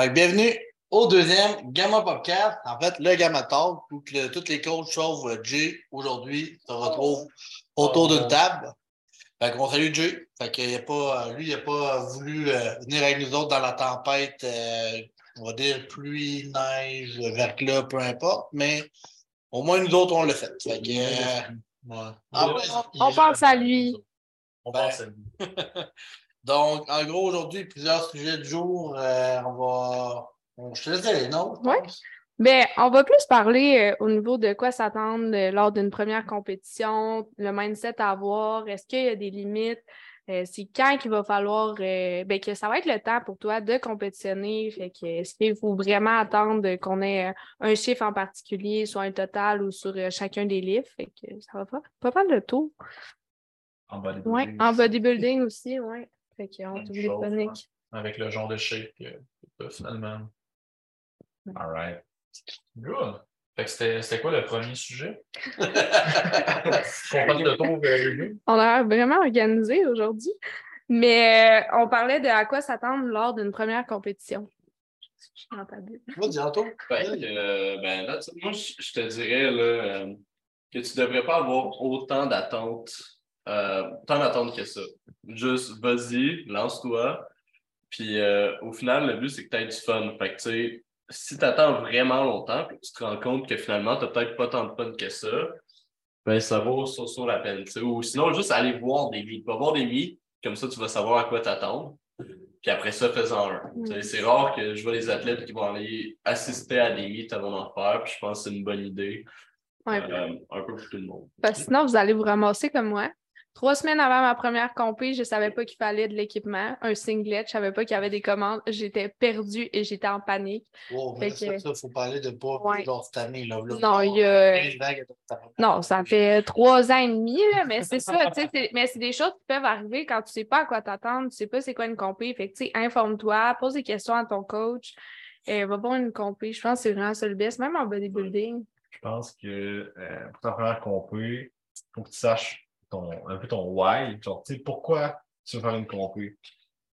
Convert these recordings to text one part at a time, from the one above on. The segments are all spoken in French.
Fait que bienvenue au deuxième Gamma Podcast. En fait, le Gamma Talk, où que le- tous les coachs sauf euh, Jay aujourd'hui se retrouvent autour d'une table. Fait qu'on salue Jay. Fait qu'il a pas, euh, lui, il n'a pas voulu euh, venir avec nous autres dans la tempête, euh, on va dire pluie, neige, verglas, peu importe, mais au moins nous autres, on l'a fait. Que, euh, Ouais. On pense à lui. On Ben, pense à lui. Donc, en gros, aujourd'hui, plusieurs sujets du jour. Euh, on va. on- je te laisse je Ouais. pense? Ben, on va plus parler euh, au niveau de quoi s'attendre euh, lors d'une première compétition, le mindset à avoir, est-ce qu'il y a des limites, euh, c'est quand qu'il va falloir, euh, ben, que ça va être le temps pour toi de compétitionner, fait que est-ce qu'il faut vraiment attendre qu'on ait euh, un chiffre en particulier, soit un total ou sur euh, chacun des livres, fait que ça va pas, pas mal de tout. En bodybuilding. Ouais, en bodybuilding aussi, ouais. Fait. Avec le genre de shape que finalement. Ouais. All right. Good. Fait que c'était c'était quoi le premier sujet? Qu'on parle de ton euh, On a l'air vraiment organisé aujourd'hui. Mais euh, on parlait de à quoi s'attendre lors d'une première compétition. Bulle. Vas-y, Anto. Ben, euh, ben là, moi, je je te dirais là, euh, que tu ne devrais pas avoir autant d'attentes, euh, autant d'attentes que ça. Juste, vas-y, lance-toi. Puis euh, au final, le but, c'est que tu aies du fun. Fait que, tu sais, si tu attends vraiment longtemps, puis tu te rends compte que finalement, tu n'as peut-être pas tant de fun que ça, ben ça vaut sur, sur la peine. Ou sinon, juste aller voir des meets. Va voir des meets, comme ça, tu vas savoir à quoi t'attendre. Puis après ça, fais-en un. Sais, C'est rare que je vois des athlètes qui vont aller assister à des meets avant d'en faire. Puis je pense que c'est une bonne idée. Ouais. euh, un peu pour tout le monde. Parce que sinon, vous allez vous ramasser comme moi. Trois semaines avant ma première compé, je ne savais pas qu'il fallait de l'équipement, un singlet, je ne savais pas qu'il y avait des commandes. J'étais perdue et j'étais en panique. Wow, mais ça, que- ça, faut parler de pas Ouais. genre cette année. Là, Là, Non, il y a- Non, ça fait trois ans et demi, là, mais c'est ça, tu sais, c'est- mais c'est des choses qui peuvent arriver quand tu sais pas à quoi t'attendre, tu sais pas c'est quoi une compé. Fait que, informe-toi, pose des questions à ton coach, euh, va voir une compé. Je pense que c'est vraiment ça le best, même en bodybuilding. Je pense que euh, pour ta première compé, il faut que tu saches ton, un peu ton why. Genre, tu sais, pourquoi tu veux faire une compé?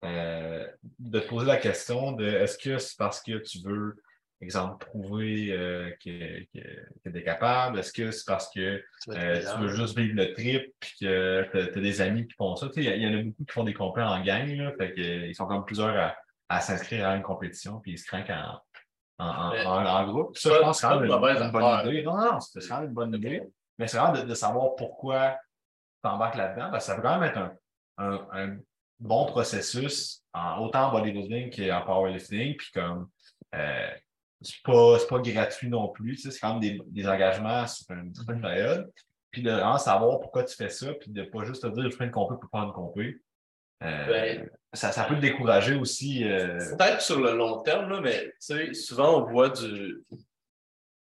Euh, de te poser la question de est-ce que c'est parce que tu veux, exemple, prouver euh, que, que, que tu es capable? Est-ce que c'est parce que tu euh, tu veux juste vivre le trip puis que tu as, des amis qui font ça? Tu sais, il y en a beaucoup qui font des compés en gang, là, fait ils sont comme plusieurs à, à s'inscrire à une compétition puis ils se craquent en, en, en, groupe. Ça, je pense que c'est une une, bonne idée. Non, non, c'est quand même une bonne idée. Mais c'est vraiment de, de savoir pourquoi tu embarques là-dedans. ça peut quand même être un, un, un bon processus, en, autant en bodybuilding qu'en powerlifting. Puis comme euh, c'est pas, pas gratuit non plus. C'est quand même des, des engagements sur une certaine période. Puis de vraiment savoir pourquoi tu fais ça, puis de pas juste te dire je fais une compé pour faire une compé. Euh, Ben- ça, ça peut te décourager aussi. euh, Peut-être sur le long terme, là, mais tu sais, souvent on voit du,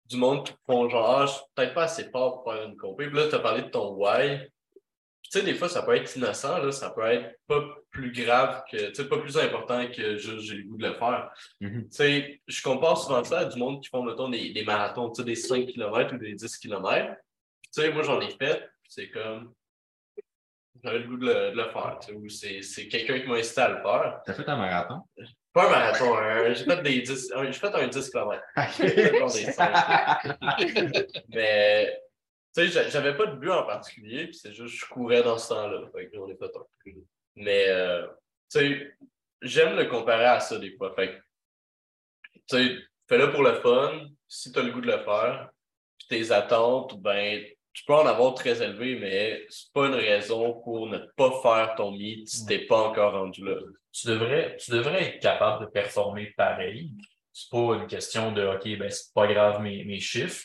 du monde qui font genre, ah, je suis peut-être pas assez fort pour faire une compé. Puis là, tu as parlé de ton why. Tu sais, des fois, ça peut être innocent, là, ça peut être pas plus grave que, tu sais, pas plus important que juste j'ai le goût de le faire. Mhm. Tu sais, je compare souvent ça à du monde qui font, mettons, des, des marathons, tu sais, des 5 km ou des 10 km. Tu sais, moi, j'en ai fait, c'est comme, j'avais le goût de le, de le faire, tu sais, ou c'est c'est quelqu'un qui m'a incité à le faire. T'as fait un marathon? Pas un marathon, un- j'ai fait des 10, un- j'ai fait un 10 km. Mais, tu sais, j'a- j'avais pas de but en particulier, puis c'est juste, je courais dans ce temps-là. Fait que j'en ai un. Mais, euh, tu sais, j'aime le comparer à ça des fois. Fait tu fais-le pour le fun, si tu as le goût de le faire, puis tes attentes, ben, tu peux en avoir très élevé, mais c'est pas une raison pour ne pas faire ton meet si t'es pas encore rendu là. tu devrais, tu devrais être capable de performer pareil. C'est pas une question de OK, ben c'est pas grave mes, mes chiffres,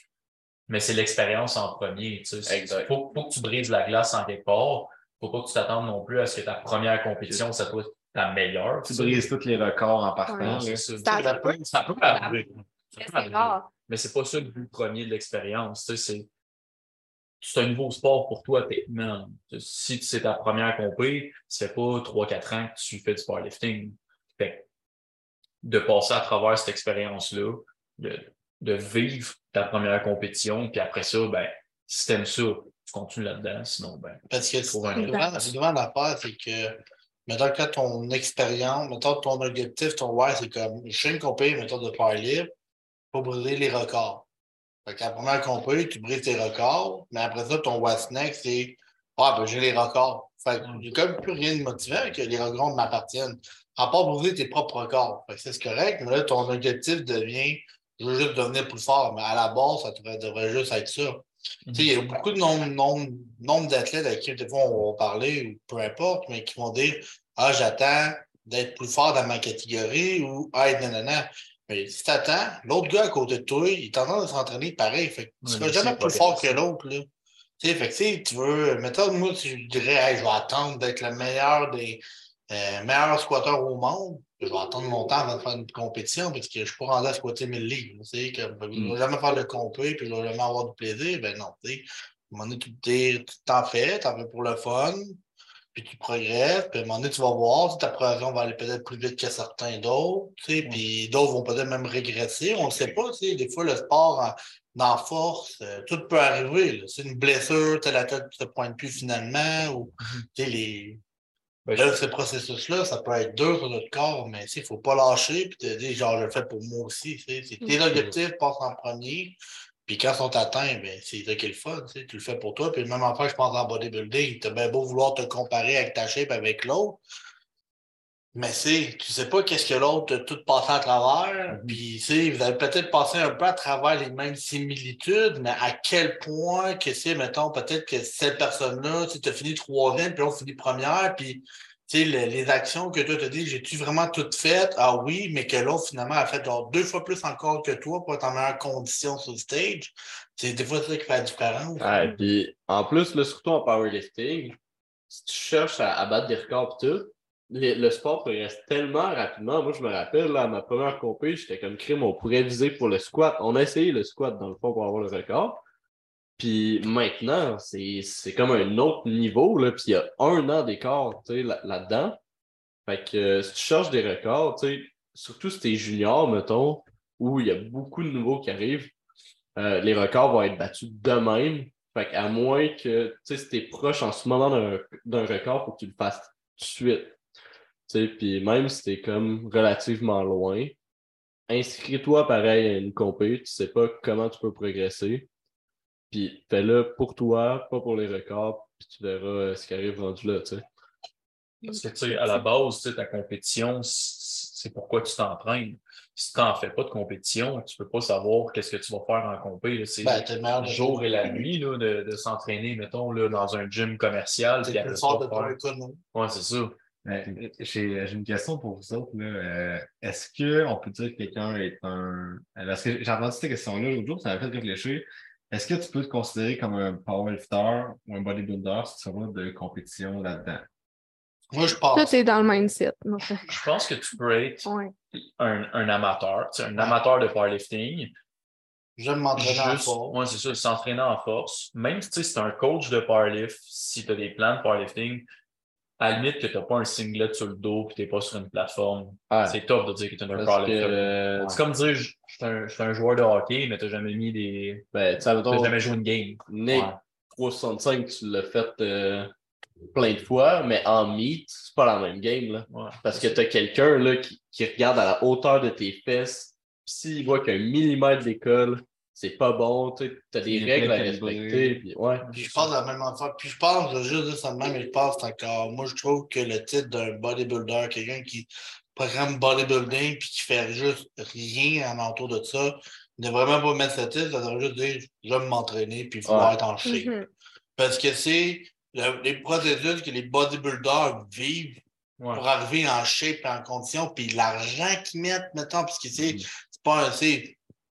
mais c'est l'expérience en premier. Tu sais. Exact. Faut, faut que tu brises la glace en quelque part. Faut pas que tu t'attendes non plus à ce que ta première compétition, ça soit ta meilleure. Tu sais. brises tous les records en partant. Ouais. ça. Ça peut, ça peut arriver. Ça Mais peut c'est arriver. rare. Mais c'est pas ça le but premier de l'expérience. Tu sais, c'est un nouveau sport pour toi, techniquement. Si c'est ta première compé, ça fait pas 3-4 ans que tu fais du powerlifting. Fait que de passer à travers cette expérience-là, de, de vivre ta première compétition, puis après ça, ben, si t'aimes ça, tu continues là-dedans, sinon, ben, Parce que Trouve un souvent, souvent l'affaire, c'est que mettons que ton expérience, mettons ton objectif, ton ouais, c'est comme je fais une compagnie, mettons, de powerlift pour briser les records. Fait qu'à la première compagnie, tu brises tes records, mais après ça, ton what's next, c'est Ah, ben j'ai les records. Fait que j'ai comme plus rien de motivant que les records m'appartiennent. À part briser tes propres records. Fait que c'est correct, mais là, ton objectif devient je veux juste devenir plus fort, mais à la base, ça devrait, devrait juste être ça. Tu il y a beaucoup de nombre, nombre, nombre d'athlètes avec qui des fois on va parler, ou peu importe, mais qui vont dire Ah, j'attends d'être plus fort dans ma catégorie ou Ah, nanana. Mais si t'attends, l'autre gars à côté de toi, il est en train de s'entraîner pareil. Fait que tu seras jamais plus fort que l'autre. Tu fait que tu veux, mettons, moi, je dirais, hey, je vais attendre d'être le meilleur des euh, meilleurs squatteurs au monde. Je vais attendre longtemps avant de faire une compétition parce que je ne suis pas rendu à squatter 1000 livres. Tu sais, que, ben, je ne vais jamais faire le compé puis je ne vais jamais avoir du plaisir. Ben non, tu sais. À un moment donné, tu t'en fais, t'en fais pour le fun, puis tu progresses, puis à un moment donné, tu vas voir, ta progression va aller peut-être plus vite que certains d'autres, tu sais, puis d'autres vont peut-être même régresser, on ne sait pas, tu sais, des fois, le sport en, force, euh, tout peut arriver, c'est une blessure, la tête ne se pointe plus finalement, ou, mm-hmm. tu sais, les... Ben, là, ce processus-là, ça peut être dur sur notre corps, mais il ne faut pas lâcher puis te dire, genre, je le fais pour moi aussi. C'est tes mm-hmm. objectifs passent en premier, puis quand ils sont atteints, ben, c'est ça qui est le fun. Tu, le fais pour toi. Puis même en fait, je pense en bodybuilding, tu as bien beau vouloir te comparer avec ta shape avec l'autre. Mais c'est, tu sais pas qu'est-ce que l'autre a tout passé à travers. Mm-hmm. Puis, tu vous avez peut-être passé un peu à travers les mêmes similitudes, mais à quel point que c'est, mettons, peut-être que cette personne-là, tu as fini troisième, puis on finit première, puis tu sais, les, actions que toi te dis, j'ai-tu vraiment toutes faites? Ah oui, mais que l'autre, finalement, a fait genre deux fois plus encore que toi pour être en meilleure condition sur le stage. C'est des fois ça qui fait la différence. et puis en plus, là, surtout en powerlifting, si tu cherches à, battre des records et tout, le sport progresse tellement rapidement. Moi, je me rappelle, là, à ma première compé, j'étais comme crime, on pourrait viser pour le squat. On a essayé le squat dans le fond pour avoir le record. Puis maintenant, c'est comme un autre niveau, là, puis il y a un an d'écart là-dedans. fait que euh, si tu cherches des records, surtout si tu es junior, mettons, où il y a beaucoup de nouveaux qui arrivent, euh, les records vont être battus de même. Fait qu'à moins que, si tu es proche en ce moment d'un record, il faut que tu le fasses tout de suite. Puis même si tu es comme relativement loin, inscris-toi pareil à une compé, tu sais pas comment tu peux progresser. Puis fais-le pour toi, pas pour les records, puis tu verras euh, ce qui arrive rendu là, tu sais. Parce que, tu sais, à la base, ta compétition, c'est pourquoi tu t'entraînes. Si tu n'en fais pas de compétition, tu ne peux pas savoir qu'est-ce que tu vas faire en compé. C'est ben, le jour et la nuit là, de, de s'entraîner, mettons, là, dans un gym commercial. C'est plus fort de ton Oui, c'est ça. J'ai une question pour vous autres. Euh, est-ce qu'on peut dire que quelqu'un est un. Parce que j'ai entendu cette question-là l'autre jour, ça m'a fait réfléchir. Est-ce que tu peux te considérer comme un powerlifter ou un bodybuilder si tu vas de compétition là-dedans? Moi, je pense. Tout est dans le mindset. Je pense que tu peux être un, un, amateur, un amateur de powerlifting. J'aime m'entraîner en force. Oui, c'est ça, s'entraîner en force. Même si tu es un coach de powerlift, si tu as des plans de powerlifting, à la limite que tu n'as pas un singlet sur le dos et tu n'es pas sur une plateforme, c'est top de dire que tu es un powerlifter. Euh, c'est comme dire je suis un, un, joueur de hockey, mais tu n'as jamais mis des. Ben, tu n'as jamais joué une game. Nick 365, tu l'as fait euh, plein de fois, mais en meet, c'est pas la même game. Là. Parce que tu as quelqu'un qui, qui regarde à la hauteur de tes fesses, s'il voit qu'un millimètre d'école, c'est pas bon, tu as des règles à respecter. Puis, ouais. puis je pense la même affaire. Puis je pense, je juste dire ça de même, mais je pense encore. Moi, je trouve que le titre d'un bodybuilder, quelqu'un qui programme bodybuilding puis qui fait juste rien en entour de ça, ne vraiment pas mettre ce titre, ça devrait juste dire je vais m'entraîner puis il faut être en shape. Mm-hmm. Parce que c'est les procédures que les bodybuilders vivent pour arriver en shape et en condition, puis l'argent qu'ils mettent, mettons, parce que c'est mm-hmm. pas un.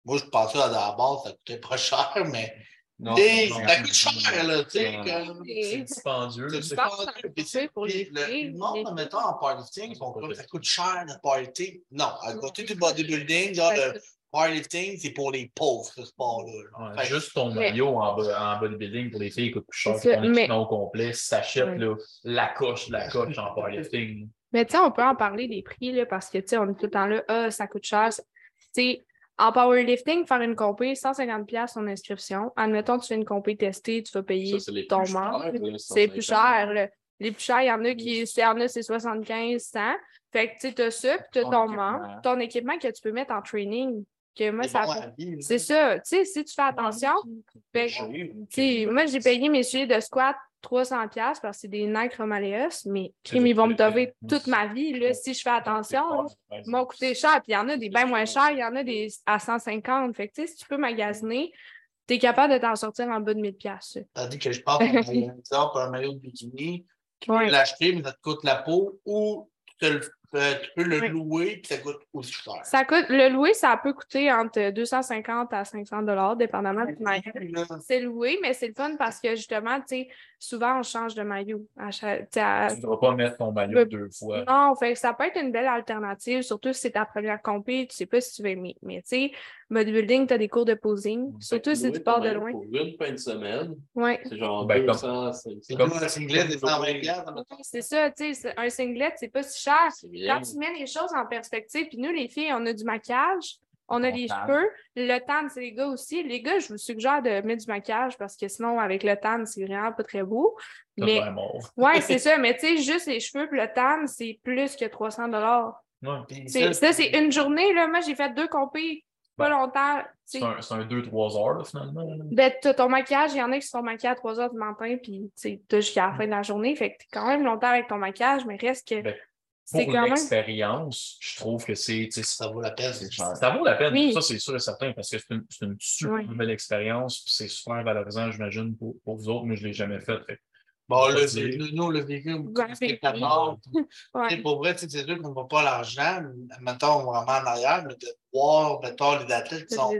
Moi, je pensais à la base, ça coûtait pas cher, mais. Non, ça coûte cher, là, tu sais. C'est dispendieux. C'est dispendieux. Pour les le monde, mettons, en powerlifting, ça coûte cher, le powerlifting? Non, à côté du bodybuilding, genre, le powerlifting, c'est pour les pauvres, ce sport-là. juste ton maillot en, bodybuilding pour les filles coûte plus cher que ton équipement au complet. Si t'achètes la coche, la coche en powerlifting. Mais tu sais, on peut en parler des prix, là, parce que, tu sais, on est tout le temps là, ah, ça coûte cher. Tu sais, en powerlifting, faire une compé, 150$ son inscription. Admettons, tu fais une compé testée, tu vas payer ton membre. C'est plus cher. Les plus chers, il y en a qui, il y en a, c'est 75, 100. Fait que, tu sais, t'as ça, puis t'as Ton ton équipement. membre, ton équipement que tu peux mettre en training. Que moi, C'est ça fait-. C'est ça. Tu sais, si tu fais attention, tu sais, moi, j'ai payé mes souliers de squat 300$ piastres parce que c'est des Nike Romaleos, mais crime, ils vont me dover toute ma vie. Là, si je fais attention. Ils m'ont coûté cher. Puis il y en a des bien moins chers, il y en a des à 150. Fait que, tu sais, si tu peux magasiner, tu es capable de t'en sortir en bas de 1000$. piastres. Tandis que je maillot exemple, un maillot de bikini, tu peux Ouais. l'acheter, mais ça te coûte la peau, ou tu, te le- euh, tu peux le louer, puis ça coûte aussi cher. Ça coûte, le louer, ça peut coûter entre 250 à 500 dollars, dépendamment du maillot. C'est loué, mais c'est le fun parce que justement, tu sais, souvent on change de maillot. À chaque- tu sais, à- Tu ne dois pas mettre ton maillot deux fois. Non, fait que ça peut être une belle alternative, surtout si c'est ta première compé, tu sais pas si tu veux aimer. Mais tu sais, bodybuilding, tu as des cours de posing, surtout si tu pars de loin. Pour une fin de semaine, Ouais. c'est genre Ben, comme- 200, 500. C'est comme un singlet des 120 piastres, mettons. C'est ça, tu sais, un singlet, c'est pas si cher. Quand tu mets les choses en perspective, puis nous, les filles, on a du maquillage, on a les cheveux, le tan, c'est les gars aussi. Les gars, je vous suggère de mettre du maquillage parce que sinon, avec le tan, c'est vraiment pas très beau. Mais ouais, c'est ça, mais tu sais, juste les cheveux puis le tan, c'est plus que 300 dollars. Ouais. Ça, c'est une journée, là. Moi, j'ai fait deux compés, pas longtemps. tu C'est un, c'est un 2-3 heures, là, finalement. Ben, t'as ton maquillage, il y en a qui se font maquiller à 3 heures du matin, puis tu t'as jusqu'à la fin de la journée. Fait que t'es quand même longtemps avec ton maquillage, mais reste que Ben, c'est Pour quand même. l'expérience, je trouve que c'est. tu sais, ça vaut la peine. c'est cher. Ça vaut la peine, Oui. ça c'est sûr et certain, parce que c'est une, super Ouais. belle expérience, puis c'est super valorisant, j'imagine, pour, pour vous autres, mais je ne l'ai jamais fait. fait. Bon, là, nous, nous, le Ouais, c'est vécu. mort. Ouais. Pour vrai, c'est sûr qu'on ne voit pas l'argent, mettons vraiment en arrière, mais de voir, mettons, les athlètes qui sont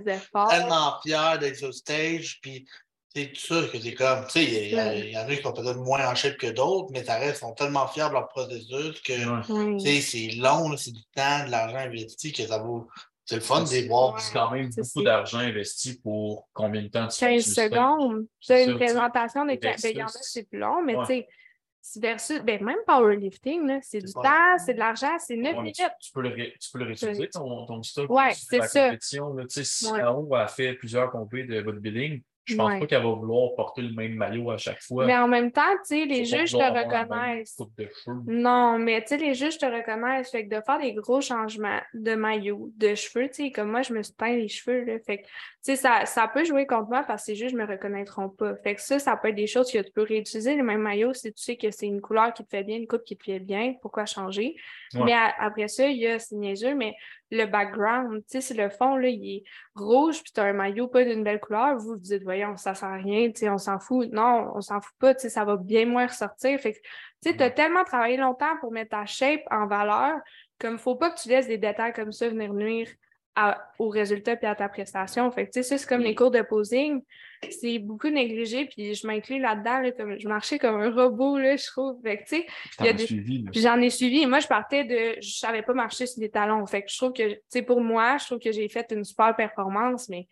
tellement fiers d'être sur stage, puis c'est ça que c'est comme, tu sais, il y, Ouais. en a qui sont peut-être moins en shape que d'autres, mais ça reste, ils sont tellement fiers de leur processus que, Ouais. Tu sais, c'est long, c'est du temps, de l'argent investi, que ça vaut, c'est le fun de les voir. C'est quand même beaucoup d'argent investi pour combien de temps tu fais? 15 sur le stage? secondes. Ça, une présentation de Versus- ben, il y en a, c'est plus long, mais Ouais. tu sais, versus, ben, même powerlifting, là, c'est C'est du pas- temps, c'est de l'argent, c'est 9 Ouais, mais minutes. tu, tu peux le ré- tu peux le réutiliser, ton, ton stock Ouais, aussi, c'est la ça. compétition. Là, si Ouais. Ao a fait plusieurs compés de bodybuilding, je pense Ouais. pas qu'elle va vouloir porter le même maillot à chaque fois. Mais en même temps, tu sais, les juges te reconnaissent. coupe de cheveux. Non, mais tu sais, les juges te reconnaissent. Fait que de faire des gros changements de maillot, de cheveux, tu sais, comme moi, je me suis teint les cheveux, là. Fait que, tu sais, ça, ça peut jouer contre moi parce que les juges me reconnaîtront pas. Fait que ça, ça peut être des choses que tu peux réutiliser le même maillot si tu sais que c'est une couleur qui te fait bien, une coupe qui te fait bien. Pourquoi changer? Ouais. Mais après ça, il y a, c'est niaiseux, mais le background, tu sais, si le fond, là, il est rouge, puis tu as un maillot pas d'une belle couleur, vous vous dites, voyons, ça sert à rien, tu sais, on s'en fout. Non, on s'en fout pas, tu sais, ça va bien moins ressortir. Fait que, tu sais, tu as tellement travaillé longtemps pour mettre ta shape en valeur, comme faut pas que tu laisses des détails comme ça venir nuire à- au résultat puis à ta prestation. Fait que, tu sais, ça, c'est comme les cours de posing. C'est beaucoup négligé, puis je m'inclus là-dedans, là, comme je marchais comme un robot, là, je trouve. Fait que, tu sais, des- j'en ai suivi. Moi, je partais de. Je savais pas marcher sur des talons. Fait que je trouve que, tu sais, pour moi, je trouve que j'ai fait une super performance, mais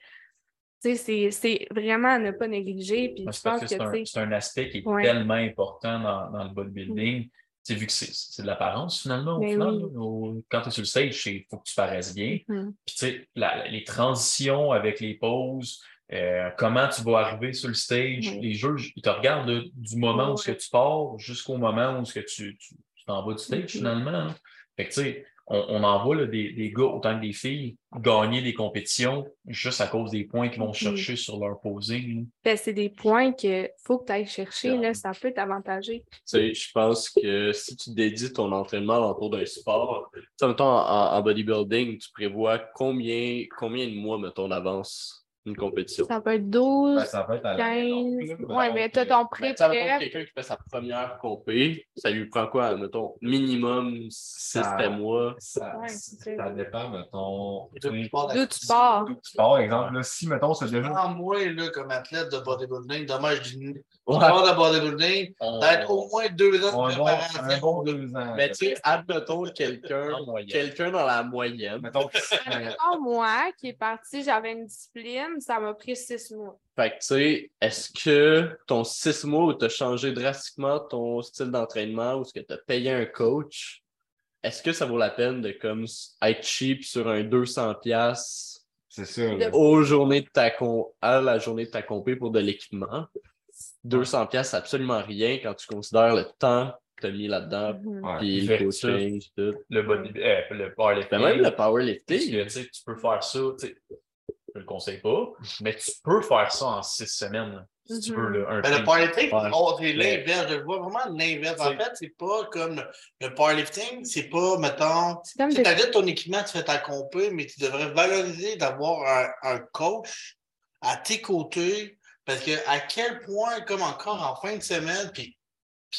c'est- vraiment à ne pas négliger. Puis je pense que que, c'est un, aspect qui est Ouais. tellement important dans, dans le bodybuilding. Sais, vu que c'est c'est de l'apparence finalement, au Ben final. oui. là. Au- quand tu es sur le stage, il faut que tu paraisses bien. Mhm. Puis tu sais, les transitions avec les pauses, euh, comment tu vas arriver sur le stage, les juges, ils te regardent du moment où ce que tu pars jusqu'au moment où ce que tu t'en vas du stage Mhm. finalement. hein. Fait que tu sais, on, on en voit là, des, des gars autant que des filles gagner des compétitions juste à cause des points qu'ils vont chercher sur leur posing. là. ben, c'est des points que faut que tu ailles chercher. Là, ça peut t'avantager. Tu sais, je pense que si tu dédies ton entraînement autour d'un sport, tu sais, mettons, en, en bodybuilding, tu prévois combien, combien de mois, mettons, d'avance? Une compétition? Ça peut être 12, Ben, ça peut être à la 15. maison, Ouais, mais t'as ton Ben, tu sais, mettons, pré-prep. quelqu'un qui fait sa première compé, ça lui prend quoi, mettons, minimum 6 Ça- mois? Ça, Ouais, ça ça. dépend, mettons. Tu D'où tu pars? D'où tu pars, exemple. Là, si, mettons, c'est déjà. Moi, là, comme athlète de bodybuilding, dommage, je dis, Ouais. sport de bodybuilding, on- peut-être au moins deux ans de un bon, préparation. un bon deux ans. Mais tu sais, admettons quelqu'un quelqu'un dans la moyenne. Mettons moi, qui est parti, j'avais une discipline, ça m'a pris six mois. Fait que tu sais, est-ce que ton six mois où tu as changé drastiquement ton style d'entraînement ou est-ce que tu as payé un coach, est-ce que ça vaut la peine de comme être cheap sur un 200$ piastres C'est sûr. aux journées de ta con- à la journée de ta compé pour de l'équipement? 200 pièces c'est absolument rien quand tu considères le temps que tu as mis là-dedans, Mhm. Ouais. puis le coaching, tout. Le, body, euh, le powerlifting. Ben, même le powerlifting, que, tu peux faire ça, tu sais, je le conseille pas, mais tu peux faire ça en six semaines, si tu Mhm. veux, là, un Ben, le powerlifting, oh, c'est l'inverse. Je le vois vraiment l'inverse. En fait, c'est pas comme le, powerlifting, c'est pas, mettons, tu t'achètes ton équipement, tu fais ta compé, mais tu devrais valoriser d'avoir un, un coach à tes côtés. Parce que à quel point, comme encore en fin de semaine, puis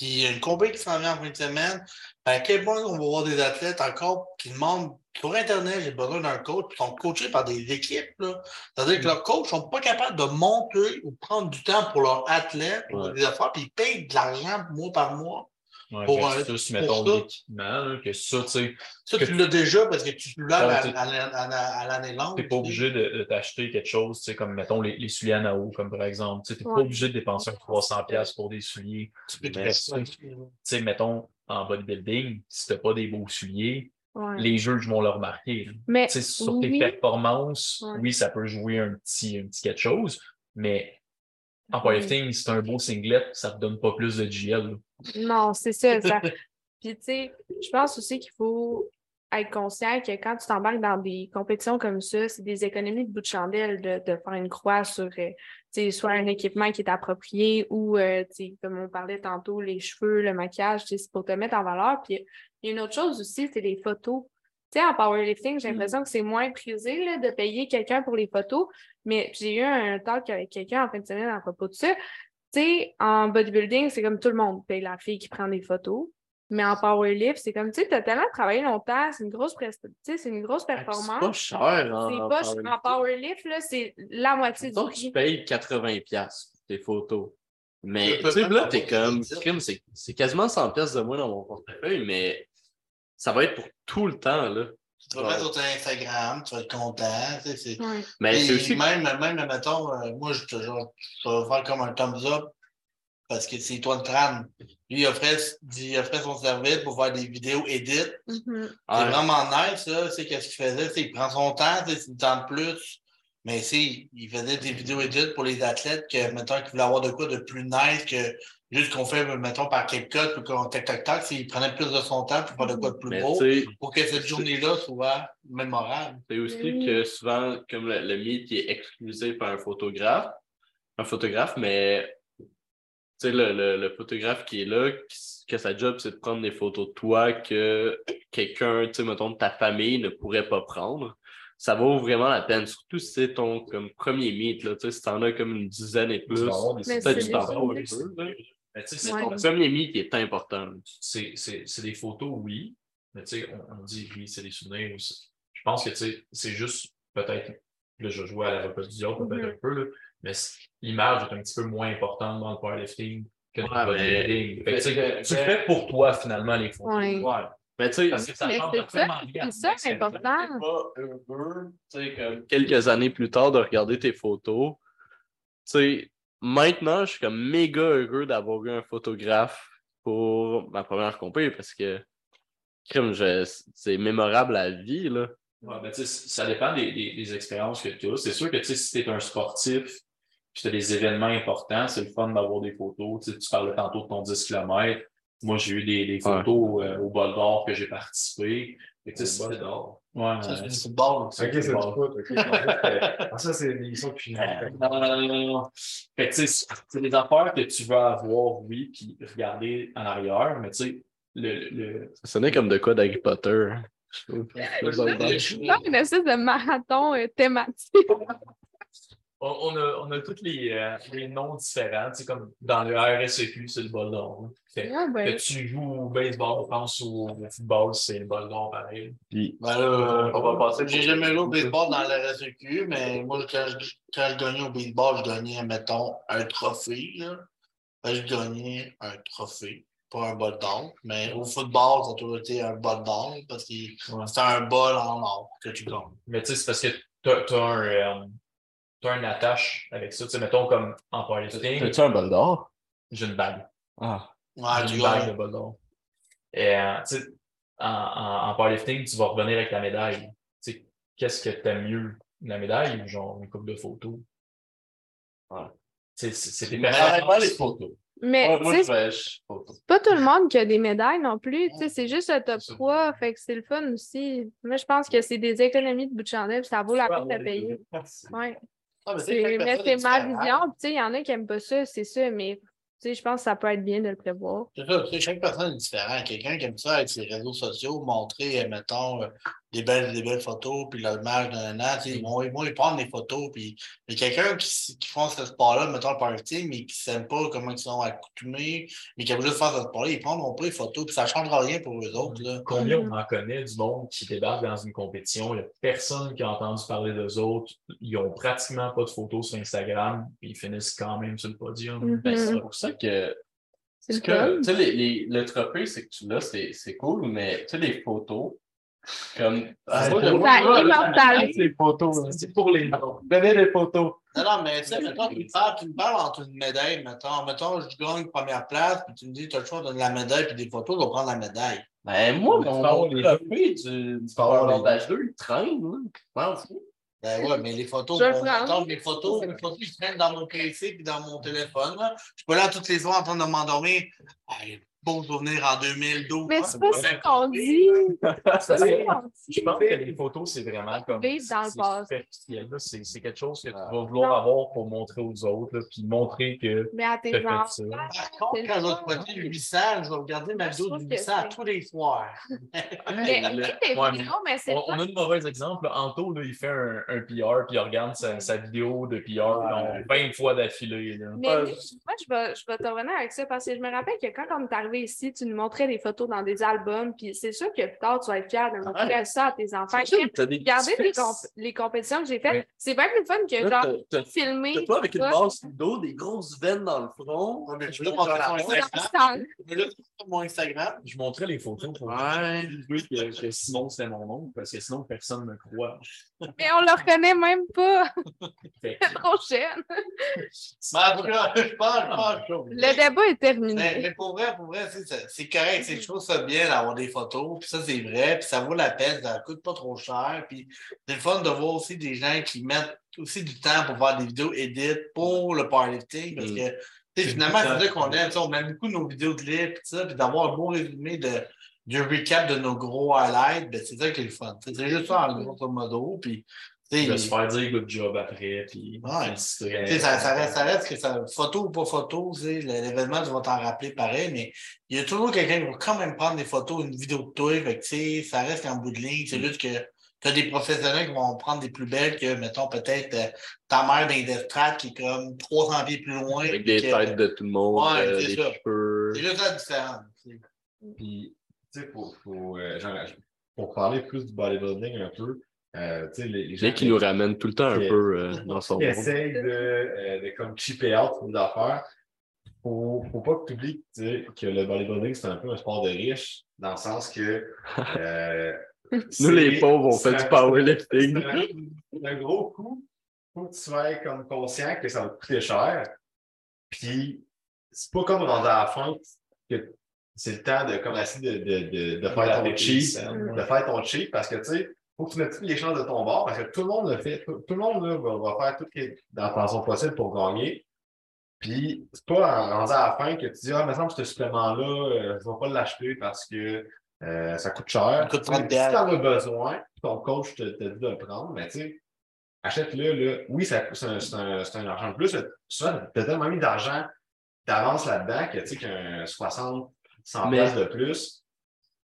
il y a une compé qui s'en vient en fin de semaine, à quel point on va voir des athlètes encore qui demandent sur Internet, j'ai besoin d'un coach, puis sont coachés par des équipes. là. C'est-à-dire que leurs coachs ne sont pas capables de monter ou prendre du temps pour leurs athlètes Ouais. des affaires, puis ils payent de l'argent mois par mois. Ouais, pour un- que ça, si mettons l'équipement, que ça, tu sais, Ça, Que- tu l'as déjà parce que tu l'as à, t'es- à- à- à- à l'année longue. t'es pas obligé de, de t'acheter quelque chose, tu sais, comme mettons les, les souliers à Nao, comme par exemple. Tu sais, t'es Ouais. pas obligé de dépenser un 300$ pour des souliers. Tu peux te. Tu sais, mettons, en bodybuilding, si t'as pas des beaux souliers, Ouais. les juges vont le remarquer. Mais Tu sur tes oui, performances, Ouais. oui, ça peut jouer un petit, un petit quelque chose, mais en Oui. powerlifting, si c'est un beau singlet, ça te donne pas plus de GL. Non, c'est ça. ça... Puis, tu sais, je pense aussi qu'il faut être conscient que quand tu t'embarques dans des compétitions comme ça, c'est des économies de bout de chandelle de, de faire une croix sur, euh, tu sais, soit un équipement qui est approprié ou, euh, tu sais, comme on parlait tantôt, les cheveux, le maquillage, c'est pour te mettre en valeur. Puis, il y a une autre chose aussi, c'est les photos. Tu sais, en powerlifting, j'ai l'impression que c'est moins prisé là, de payer quelqu'un pour les photos, mais j'ai eu un talk avec quelqu'un en fin de semaine à propos de ça. Tu sais, en bodybuilding, c'est comme tout le monde paye la fille qui prend des photos. Mais en powerlift, c'est comme, tu sais, tu as tellement travaillé longtemps, c'est une grosse presta- tu sais, c'est une grosse c'est pas performance. cher. En, C'est en pas powerlifting. en powerlift, là, c'est la moitié du Donc, tu prix. payes 80$ piastres pour tes photos. Mais tu sais, là, t'es comme, c'est quasiment 100$ piastres de moins dans mon portefeuille, mais ça va être pour tout le temps, là. Tu vas mettre sur ton Instagram, tu vas être content. tu sais, c'est- Ouais. Mais Et c'est aussi. même, même, mettons, euh, moi, je te genre, je vais faire comme un thumbs up parce que c'est toi le crâne. Lui, il offrait, il offrait son service pour faire des vidéos edit. Mhm. C'est Ouais. vraiment nice, là. C'est qu'est-ce qu'il faisait? C'est qu'il prend son temps, c'est du temps de plus. Mais c'est, il faisait des vidéos edit pour les athlètes que, mettons, qui voulaient avoir de quoi de plus nice que juste qu'on fait, mettons, par CapCut, puis qu'on tac, tac, tac. c'est- Il prenait plus de son temps pour faire de quoi de plus Mais beau tu pour que cette journée-là soit mémorable. c'est aussi Oui. que souvent, comme le, qui est exclusif par un photographe, un photographe, mais tu sais, le, le, le photographe qui est là, qui- que sa job, c'est de prendre des photos de toi que quelqu'un, tu sais, mettons, de ta famille ne pourrait pas prendre. Ça vaut vraiment la peine, surtout si c'est ton comme, premier meet, là, tu sais, si t'en as comme une dizaine et plus. Tu Peut-être temps des- un peu, là. Mais tu sais, C'est Ouais. ton premier meet qui est important. c'est c'est- c'est des photos, oui, mais tu sais, on, on dit oui, c'est des souvenirs aussi. Je pense que tu sais, c'est juste peut-être, là, je jouais à la reproduction peut-être Mhm. un peu, là, mais l'image est un petit peu moins importante dans le powerlifting que dans Ouais, le mais- bodybuilding. Fait que, tu fais pour toi, finalement, les photos. Ouais. Ouais. Mais tu sais, Parce que ça change c'est ça, important. pas heureux, comme quelques années plus tard de regarder tes photos. Tu sais, maintenant, je suis comme méga heureux d'avoir eu un photographe pour ma première compé parce que crime, c'est mémorable à vie, là. Ouais, ben, ça dépend des, des- des expériences que tu as. C'est sûr que si tu es un sportif, puis tu as des événements importants, c'est le fun d'avoir des photos. Tu, parlais tantôt de ton 10 km. Moi, j'ai eu des, des photos euh, au bol d'or que j'ai participé. C'est- d'or. Ouais, Ça, c'est du football. ça. Ok, c'est du bon. foot. ok. Je pensais que- Ah, ça, c'est une émission que je suis. Euh, non, non, non, non. Fait que, tu sais, c'est des affaires que tu veux avoir, oui, puis regarder en arrière, mais tu sais, le, le, Ça sonnait comme de quoi d'Harry Potter. je trouve. C'est une espèce de marathon euh, thématique. on, on a, on a tous les, euh, les noms différents, sais, comme dans le RSEQ, c'est le bol d'or. hein. Ouais, ben, que tu joues au baseball, je pense, ou au football, c'est le bol d'or pareil. Puis, Ben là, On va passer J'ai jamais joué au baseball dans la RSEQ, mais moi, quand je, quand je gagnais au baseball, je gagnais, mettons, un trophée. Là. Ben, je gagnais un trophée, pas un bol d'or. Mais au football, ça a toujours été un bol d'or parce que Ouais. c'était un bol en or que tu gagnes. Mais tu sais, c'est parce que tu as, un, euh, t'as une attache avec ça. Tu sais, mettons comme en powerlifting, T'as-tu un bol d'or? j'ai une bague. Ah. Ouais, J'ai tu une bague de bol d'or. Et euh, tu sais, en, en, en powerlifting, tu vas revenir avec la médaille. Tu sais, qu'est-ce que t'aimes mieux? La médaille ou genre une coupe de photos? C'est c'est des arrête pas les photos. Mais Moi, moi, tu je vais c'est pas tout le monde qui a des médailles non plus. tu sais, C'est juste le top C'est ça. 3, fait que c'est le fun aussi. Moi, je pense que c'est des économies de bout de chandelle, ça vaut la peine de payer. Ouais. Ah, mais C'est- Mais ma vision. il y en a qui aiment pas ça, c'est ça, mais je pense que ça peut être bien de le prévoir. C'est ça, chaque personne est différente. Quelqu'un qui aime ça avec ses réseaux sociaux, montrer, euh, mettons, euh, des belles, des belles photos, puis l'image d'un an, ils vont, ils vont y prendre des photos. Puis il y a quelqu'un qui, qui font ce sport-là, mettons le party, mais qui ne s'aiment pas comment ils sont accoutumés, mais qui aiment juste faire ce sport-là, ils prendront pas les photos, puis ça ne changera rien pour eux autres. Là. Combien on en connaît du monde qui débarque dans une compétition, il n'y a personne qui a entendu parler d'eux autres, ils ont pratiquement pas de photos sur Instagram, puis ils finissent quand même sur le podium. Mhm. Ben, c'est pour ça que le que, fun. tu sais, les, les, le trophée, c'est que tu l'as, c'est c'est cool, mais tu sais, les photos, comme. Ah, je- immortalise. les photos. là. C'est pour les noms. Donnez des photos. Non, non, mais tu sais, mettons, tu me parles, tu me parles entre une médaille, mettons, mettons, je gagne première place, puis tu me dis, tu as le choix de la médaille, puis des photos, je vais prendre la médaille. Ben, moi, mon, peux les trophée du, peux les Power 2, il traîne, là. Je. Ben ouais, mais les photos, Je bon, mettons, mes photos, mes photos, ils traînent dans mon PC puis dans mon téléphone. Là. Je suis pas là toutes les soirs en train de m'endormir. Beau souvenir en 2012. Mais c'est pas ça qu'on dit. Je pense que les photos, c'est vraiment comme. Vivre dans le c'est quelque chose que tu Ah. vas vouloir avoir pour montrer aux autres, là, puis montrer que Mais à tes. Par contre, quand le 800, je vais regarder ma vidéo que 800 c'est- tous les soirs. Mais On, a un mauvais exemple. Anto, là, il fait un, un PR, puis il regarde sa, vidéo de PR genre, 20 fois d'affilée. là. Mais moi, je vais te revenir avec ça parce que je me rappelle que quand on est arrivé ici, tu nous montrais des photos dans des albums, puis c'est sûr que plus tard, tu vas être fier de montrer ça à tes enfants. Des Regardez les, comp- les compétitions que j'ai faites. Ouais. C'est bien plus fun que Là, genre filmer. T'as toi avec une base dos, des grosses veines dans le front. Ouais, mais je montrer mon Instagram. Je mon Instagram. Montrais les photos pour Ouais. que, que Simon, c'était mon nom, parce que sinon, personne ne me croit. Mais on le reconnaît même pas. C'est trop je je pense. Le débat est terminé. Mais, mais pour vrai, pour vrai, c'est- correct. c'est- Je trouve ça bien d'avoir des photos. Puis ça, c'est vrai. Puis ça vaut la peine. Ça coûte pas trop cher. Puis c'est le fun de voir aussi des gens qui mettent aussi du temps pour faire des vidéos edit pour le powerlifting. Parce Mm. que finalement, c'est ça qu'on aime. On aime beaucoup nos vidéos de livres. Puis ça, puis d'avoir un beau résumé de, du recap de nos gros highlights, ben, c'est ça qui est le fun. C'est juste ça en grosso modo. Puis, tu sais, de se faire dire good job après, puis Ouais. Tu sais, ça, ça reste, ça reste que ça, photo ou pas photo, l'événement, tu vas t'en rappeler pareil, mais il y a toujours quelqu'un qui va quand même prendre des photos, une vidéo de toi, fait que, ça reste qu'en bout de ligne. C'est juste que tu as des professionnels qui vont prendre des plus belles que, mettons, peut-être euh, ta mère d'un Death qui est comme 300 pieds plus loin. Avec des que- têtes de tout le monde, Ouais, euh, c'est des ça. cheveux. C'est juste la différence. Puis, tu sais, pour, pour, euh, genre, pour parler plus du bodybuilding un peu, euh, les, les gens qui nous ramène tout le temps un peu euh, dans son qui monde. essayent de, euh, de comme cheaper out des affaires, faut, faut pas que tu oublies que le bodybuilding, c'est un peu un sport de riche, dans le sens que. euh, Nous, les pauvres, on fait du powerlifting. c'est un- gros coup. Faut que tu sois comme conscient que ça va te coûter cher. Puis, c'est pas comme rendu à la fin que c'est le temps de comme essayer de, de, de, de faire ton cheat, de faire ton cheat parce que tu sais, faut que tu mettes toutes les chances de ton bord parce que tout le monde le fait. Tout, tout le monde là, va, va faire tout ce qui est dans son possible pour gagner. Puis, c'est pas en rendu à la fin que tu dis, ah, me semble que ce supplément-là, euh, je vais pas l'acheter parce que euh, ça coûte cher. Ça coûte 30 si tu en as besoin, ton coach te, te dit de le prendre, mais tu sais, achète-le. Là. Oui, ça- c'est un, un, un argent de plus. mais Souvent, tu as tellement mis d'argent d'avance là-dedans que tu sais qu'un 60, 100 Mais- de plus,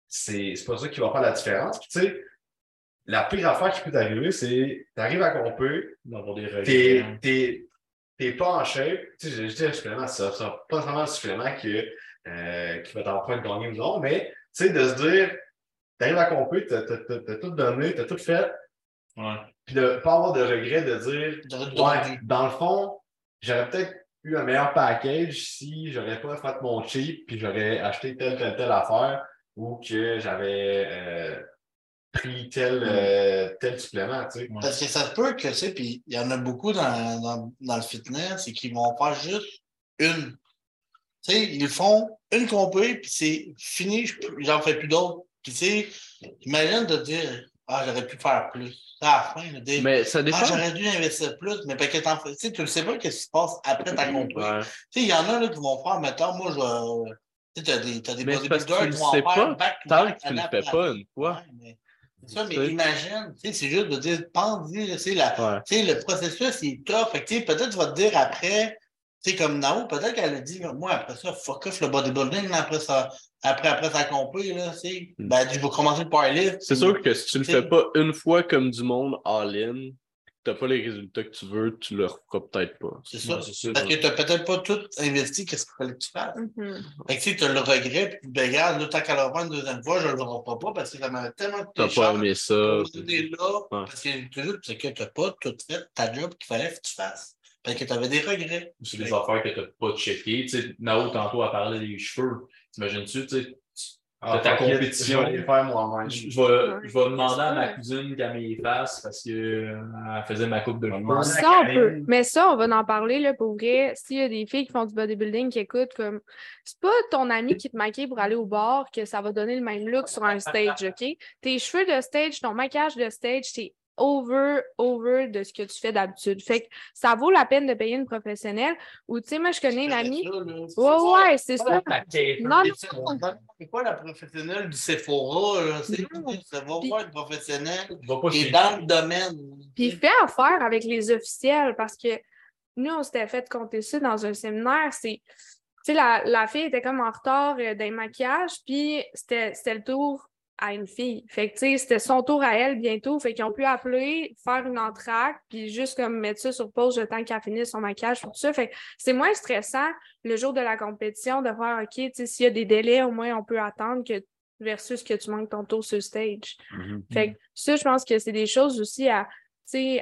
c'est c'est pas ça qui va faire la différence. Puis, tu sais, la pire affaire qui peut t'arriver, c'est tu arrives à compter, t'es t'es- t'es pas en shape. Tu sais, je je dis un supplément, ça ça pas vraiment un supplément euh, qui va t'en faire gagner ou non, mais tu sais, de se dire, t'arrives à compter, t'as t'as- t'as- t'as tout donné, t'as tout fait, puis de pas avoir de regret de dire, De- de- ouais, dans le fond, j'aurais peut-être eu un meilleur package si j'aurais pas fait mon cheap, puis j'aurais acheté telle, telle, telle affaire, ou que j'avais euh, pris tel, euh, tel supplément, tu sais. Parce que ça se peut que, tu sais, puis il y en a beaucoup dans, dans, dans le fitness, c'est qu'ils vont faire juste une. Tu sais, ils font une compé, puis c'est fini, j'en fais plus d'autres. Puis, tu sais, imagine de dire, ah, j'aurais pu faire plus. À la fin, là, des- Mais ça dépend. ah, j'aurais dû investir plus, mais parce que t'en fais- tu sais, tu ne sais pas ce qui se passe après ta compris. Ouais. Tu sais, il y en a là, qui vont faire, mettons, moi, je vais. Tu sais, t'as des, t'as des Mais parce que tu bodybuilders le qui vont sais en pas tant back, que tu le année fais pas une fois. Ouais, mais c'est ça, mais imagine, c'est juste de dire, pense-y, sais, la- Ouais. le processus, il est tough. Peut-être tu vas te dire après, sais, comme Nao, peut-être qu'elle a dit, moi, après ça, fuck off le bodybuilding, après ça, après, après sa compé, là, tu sais. Mm. Ben, je vais commencer le powerlift. C'est sûr que si tu le fais pas une fois comme du monde all-in, t'as pas les résultats que tu veux, tu le referas peut-être pas. C'est ça. Ça. Parce que t'as peut-être pas tout investi, qu'est-ce qu'il fallait que tu fasses. Fait que, tu t'as le regret, puis ben, regarde, là, tant qu'à le une deuxième fois, je le referai pas parce que ça m'avait tellement coûté T'as pas cher. aimé ça. Là, Ouais. parce que toujours, c'est que t'as pas tout fait ta job qu'il fallait que tu fasses. Parce que t'avais des regrets. C'est des affaires que tu n'as pas checkées. Tu sais, Nao, tantôt, a parlé des cheveux. T'imagines-tu, tu sais, Ah, ta compétition. Je vais les faire moi-même. je je vais, je vais demander à ma cousine qu'elle me les fasse parce qu'elle faisait ma coupe de cheveux. Ça, on peut. Mais ça, on va en parler, là, pour vrai. S'il y a des filles qui font du bodybuilding, qui écoutent comme. C'est pas ton ami qui te maquille pour aller au bar que ça va donner le même look sur un stage, OK? Tes cheveux de stage, ton maquillage de stage, c'est over, over de ce que tu fais d'habitude. Fait que ça vaut la peine de payer une professionnelle. Ou, tu sais, moi, je connais une amie. Ouais, ouais, c'est ça. Non, non, non. C'est pas la professionnelle du Sephora, là? Ça va voir une professionnelle qui est dans le domaine. Puis fais affaire avec les officiels parce que nous, on s'était fait compter ça dans un séminaire. C'est, tu sais, la, la fille était comme en retard euh, d'un maquillage, puis c'était c'était le tour à une fille. Fait que, tu sais, c'était son tour à elle bientôt. Fait qu'ils ont pu appeler, faire une entracte, puis juste comme mettre ça sur pause le temps qu'elle finisse son maquillage, tout ça. Fait que c'est moins stressant le jour de la compétition de voir, OK, tu sais, s'il y a des délais, au moins on peut attendre que versus que tu manques ton tour sur stage. Mhm. Fait que ça, je pense que c'est des choses aussi à,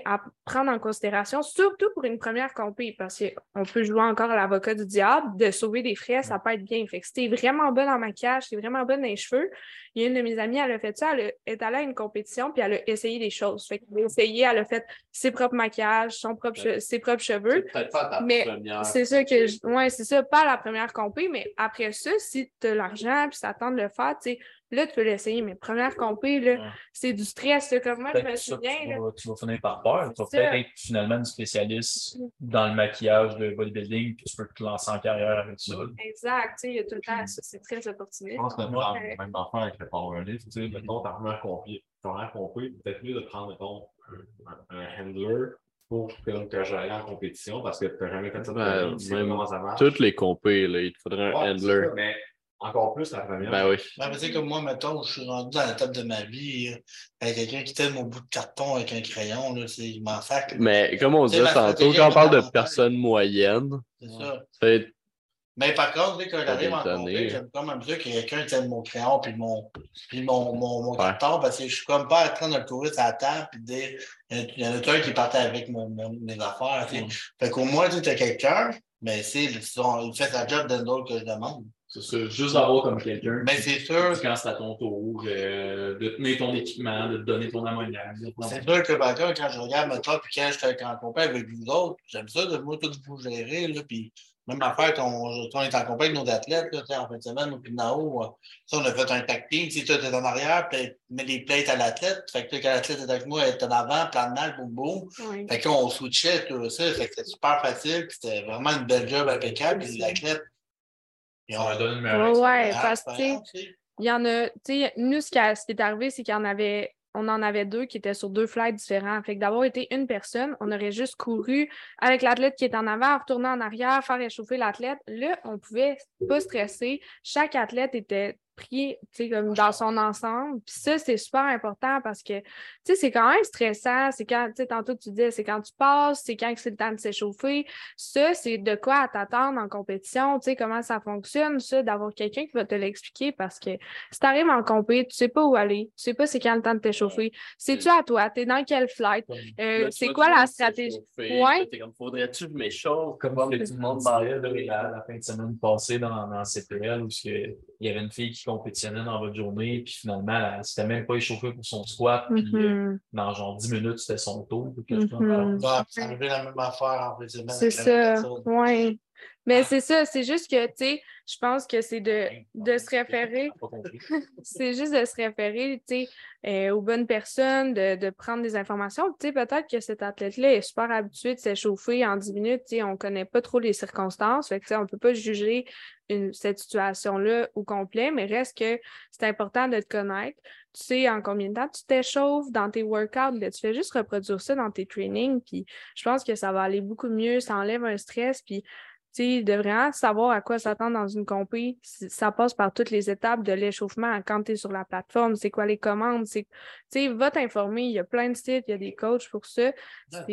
à prendre en considération, surtout pour une première compé, parce qu'on peut jouer encore à l'avocat du diable, de sauver des frais, ça peut être bien. Fait que si t'es vraiment bonne en maquillage, t'es vraiment bonne dans les cheveux, il y a une de mes amies, elle a fait ça, elle est allée à une compétition, puis elle a essayé des choses. Fait qu'elle a essayé, elle a fait ses propres maquillages, son propre che- ses propres cheveux. Pas ta Mais première. C'est ça que je... ouais, c'est ça, pas la première compé, mais après ça, si tu as l'argent puis ça tente de le faire, tu sais, là, tu peux l'essayer. Mais première compé, là, Ouais. c'est du stress. là. Comme moi, je me ça, souviens, tu, là, vas, tu vas finir par peur. Tu vas peut-être être finalement une spécialiste dans le maquillage de bodybuilding, puis tu peux te lancer en carrière avec ça. exact, tu sais, il y a tout le temps ça, c'est très Je opportuniste. pense que c'est Ouais. même affaire avec le powerlift. Tu sais, mettons, ta première compé, première compé, peut-être mieux de prendre, mettons, un, un handler pour que, j'aille en compétition parce que tu n'as jamais fait ça Ben, vie, tu sais pas même comment ça marche. Toutes les compés, là, il te faudrait un Ouais, handler. ça, Mais encore plus la première. Ben oui. Ben, sais, comme moi, mettons, je suis rendu dans l'étape de ma vie, euh, avec quelqu'un qui t'aime mon bout de carton avec un crayon, là, c'est, il m'en sac. Mais comme on C'est disait la tantôt, quand on parle de personnes moyennes, C'est ça. c'est Mais par contre, dès que j'arrive des en compé, j'aime quand même ça que quelqu'un tienne mon crayon puis mon, puis mon, mon, mon Ouais. carton parce que je suis comme pas en train de le courir sur la table puis de dire il y en a un qui partait avec mon, mon- mes affaires. tu sais. Fait qu'au moins, tu as quelqu'un, mais c'est il fait sa job d'un autre que je demande. C'est ça, juste d'avoir comme quelqu'un. Mais qui- c'est sûr, Quand c'est à ton tour, euh, de tenir ton équipement, de te donner ton ammoniaque. c'est sûr que ben, quand quand je regarde maintenant puis quand j'étais en compagnie avec vous autres, j'aime ça de moi tout vous gérer. Là, puis même affaire quand on, quand on est en compagnie avec nos athlètes, là, en fin de semaine, au Nao, euh, ça, on a fait un tag team, sais, toi, t'es en arrière, puis tu mets des plates à l'athlète. Fait que quand l'athlète est avec moi, elle est en avant, plan de mal, boum boum. Ouais. Fait qu'on switchait tout ça. Fait que c'était super facile, c'était vraiment une belle job impeccable. Puis l'athlète. Ont- Ça leur donne une Ouais, meilleure ouais, Ah, parce que, tu sais, tu sais. il y en a, tu sais, nous, ce qui, a- ce qui est arrivé, c'est qu'il y en avait, on en avait deux qui étaient sur deux flights différents. Fait que d'avoir été une personne, on aurait juste couru avec l'athlète qui est en avant, retourner en arrière, faire échauffer l'athlète. Là, on pouvait pas stresser. Chaque athlète était pris, tu sais, comme dans son ensemble. Puis ça, c'est super important parce que, tu sais, c'est quand même stressant. C'est quand, tu sais, tantôt tu disais, c'est quand tu passes, c'est quand c'est le temps de s'échauffer. Ça, c'est de quoi à t'attendre en compétition, tu sais, comment ça fonctionne, ça, d'avoir quelqu'un qui va te l'expliquer parce que si tu arrives en compé, tu sais pas où aller, tu sais pas c'est quand le temps de t'échauffer. C'est-tu à toi? T'es dans quel flight? Euh, tu c'est quoi tu la stratégie? Ouais. comme, faudrait-tu que je m'échauffe? Comme tout le monde parlait la, la fin de semaine passée dans, dans CPL où il y avait une fille qui compétitionnait dans votre journée, puis finalement, elle ne s'était même pas échauffée pour son squat, puis euh, Mhm. dans genre 10 minutes, c'était son tour. Mhm. Va arriver la même affaire en fait. C'est ça. Oui. Mais c'est ça, c'est juste que, tu sais, je pense que c'est de, de se référer, c'est juste de se référer, tu sais, euh, aux bonnes personnes, de, de prendre des informations. Tu sais, peut-être que cet athlète-là est super habitué de s'échauffer en 10 minutes, tu sais, on connaît pas trop les circonstances, fait que, tu sais, on peut pas juger une- cette situation-là au complet, mais reste que c'est important de te connaître. Tu sais en combien de temps tu t'échauffes dans tes workouts, ben, tu fais juste reproduire ça dans tes trainings, puis je pense que ça va aller beaucoup mieux, ça enlève un stress, puis tu sais, de vraiment savoir à quoi s'attendre dans une compé, ça passe par toutes les étapes de l'échauffement quand tu es sur la plateforme, c'est quoi les commandes, c'est, tu sais, va t'informer, il y a plein de sites, il y a des coachs pour ça. C'est,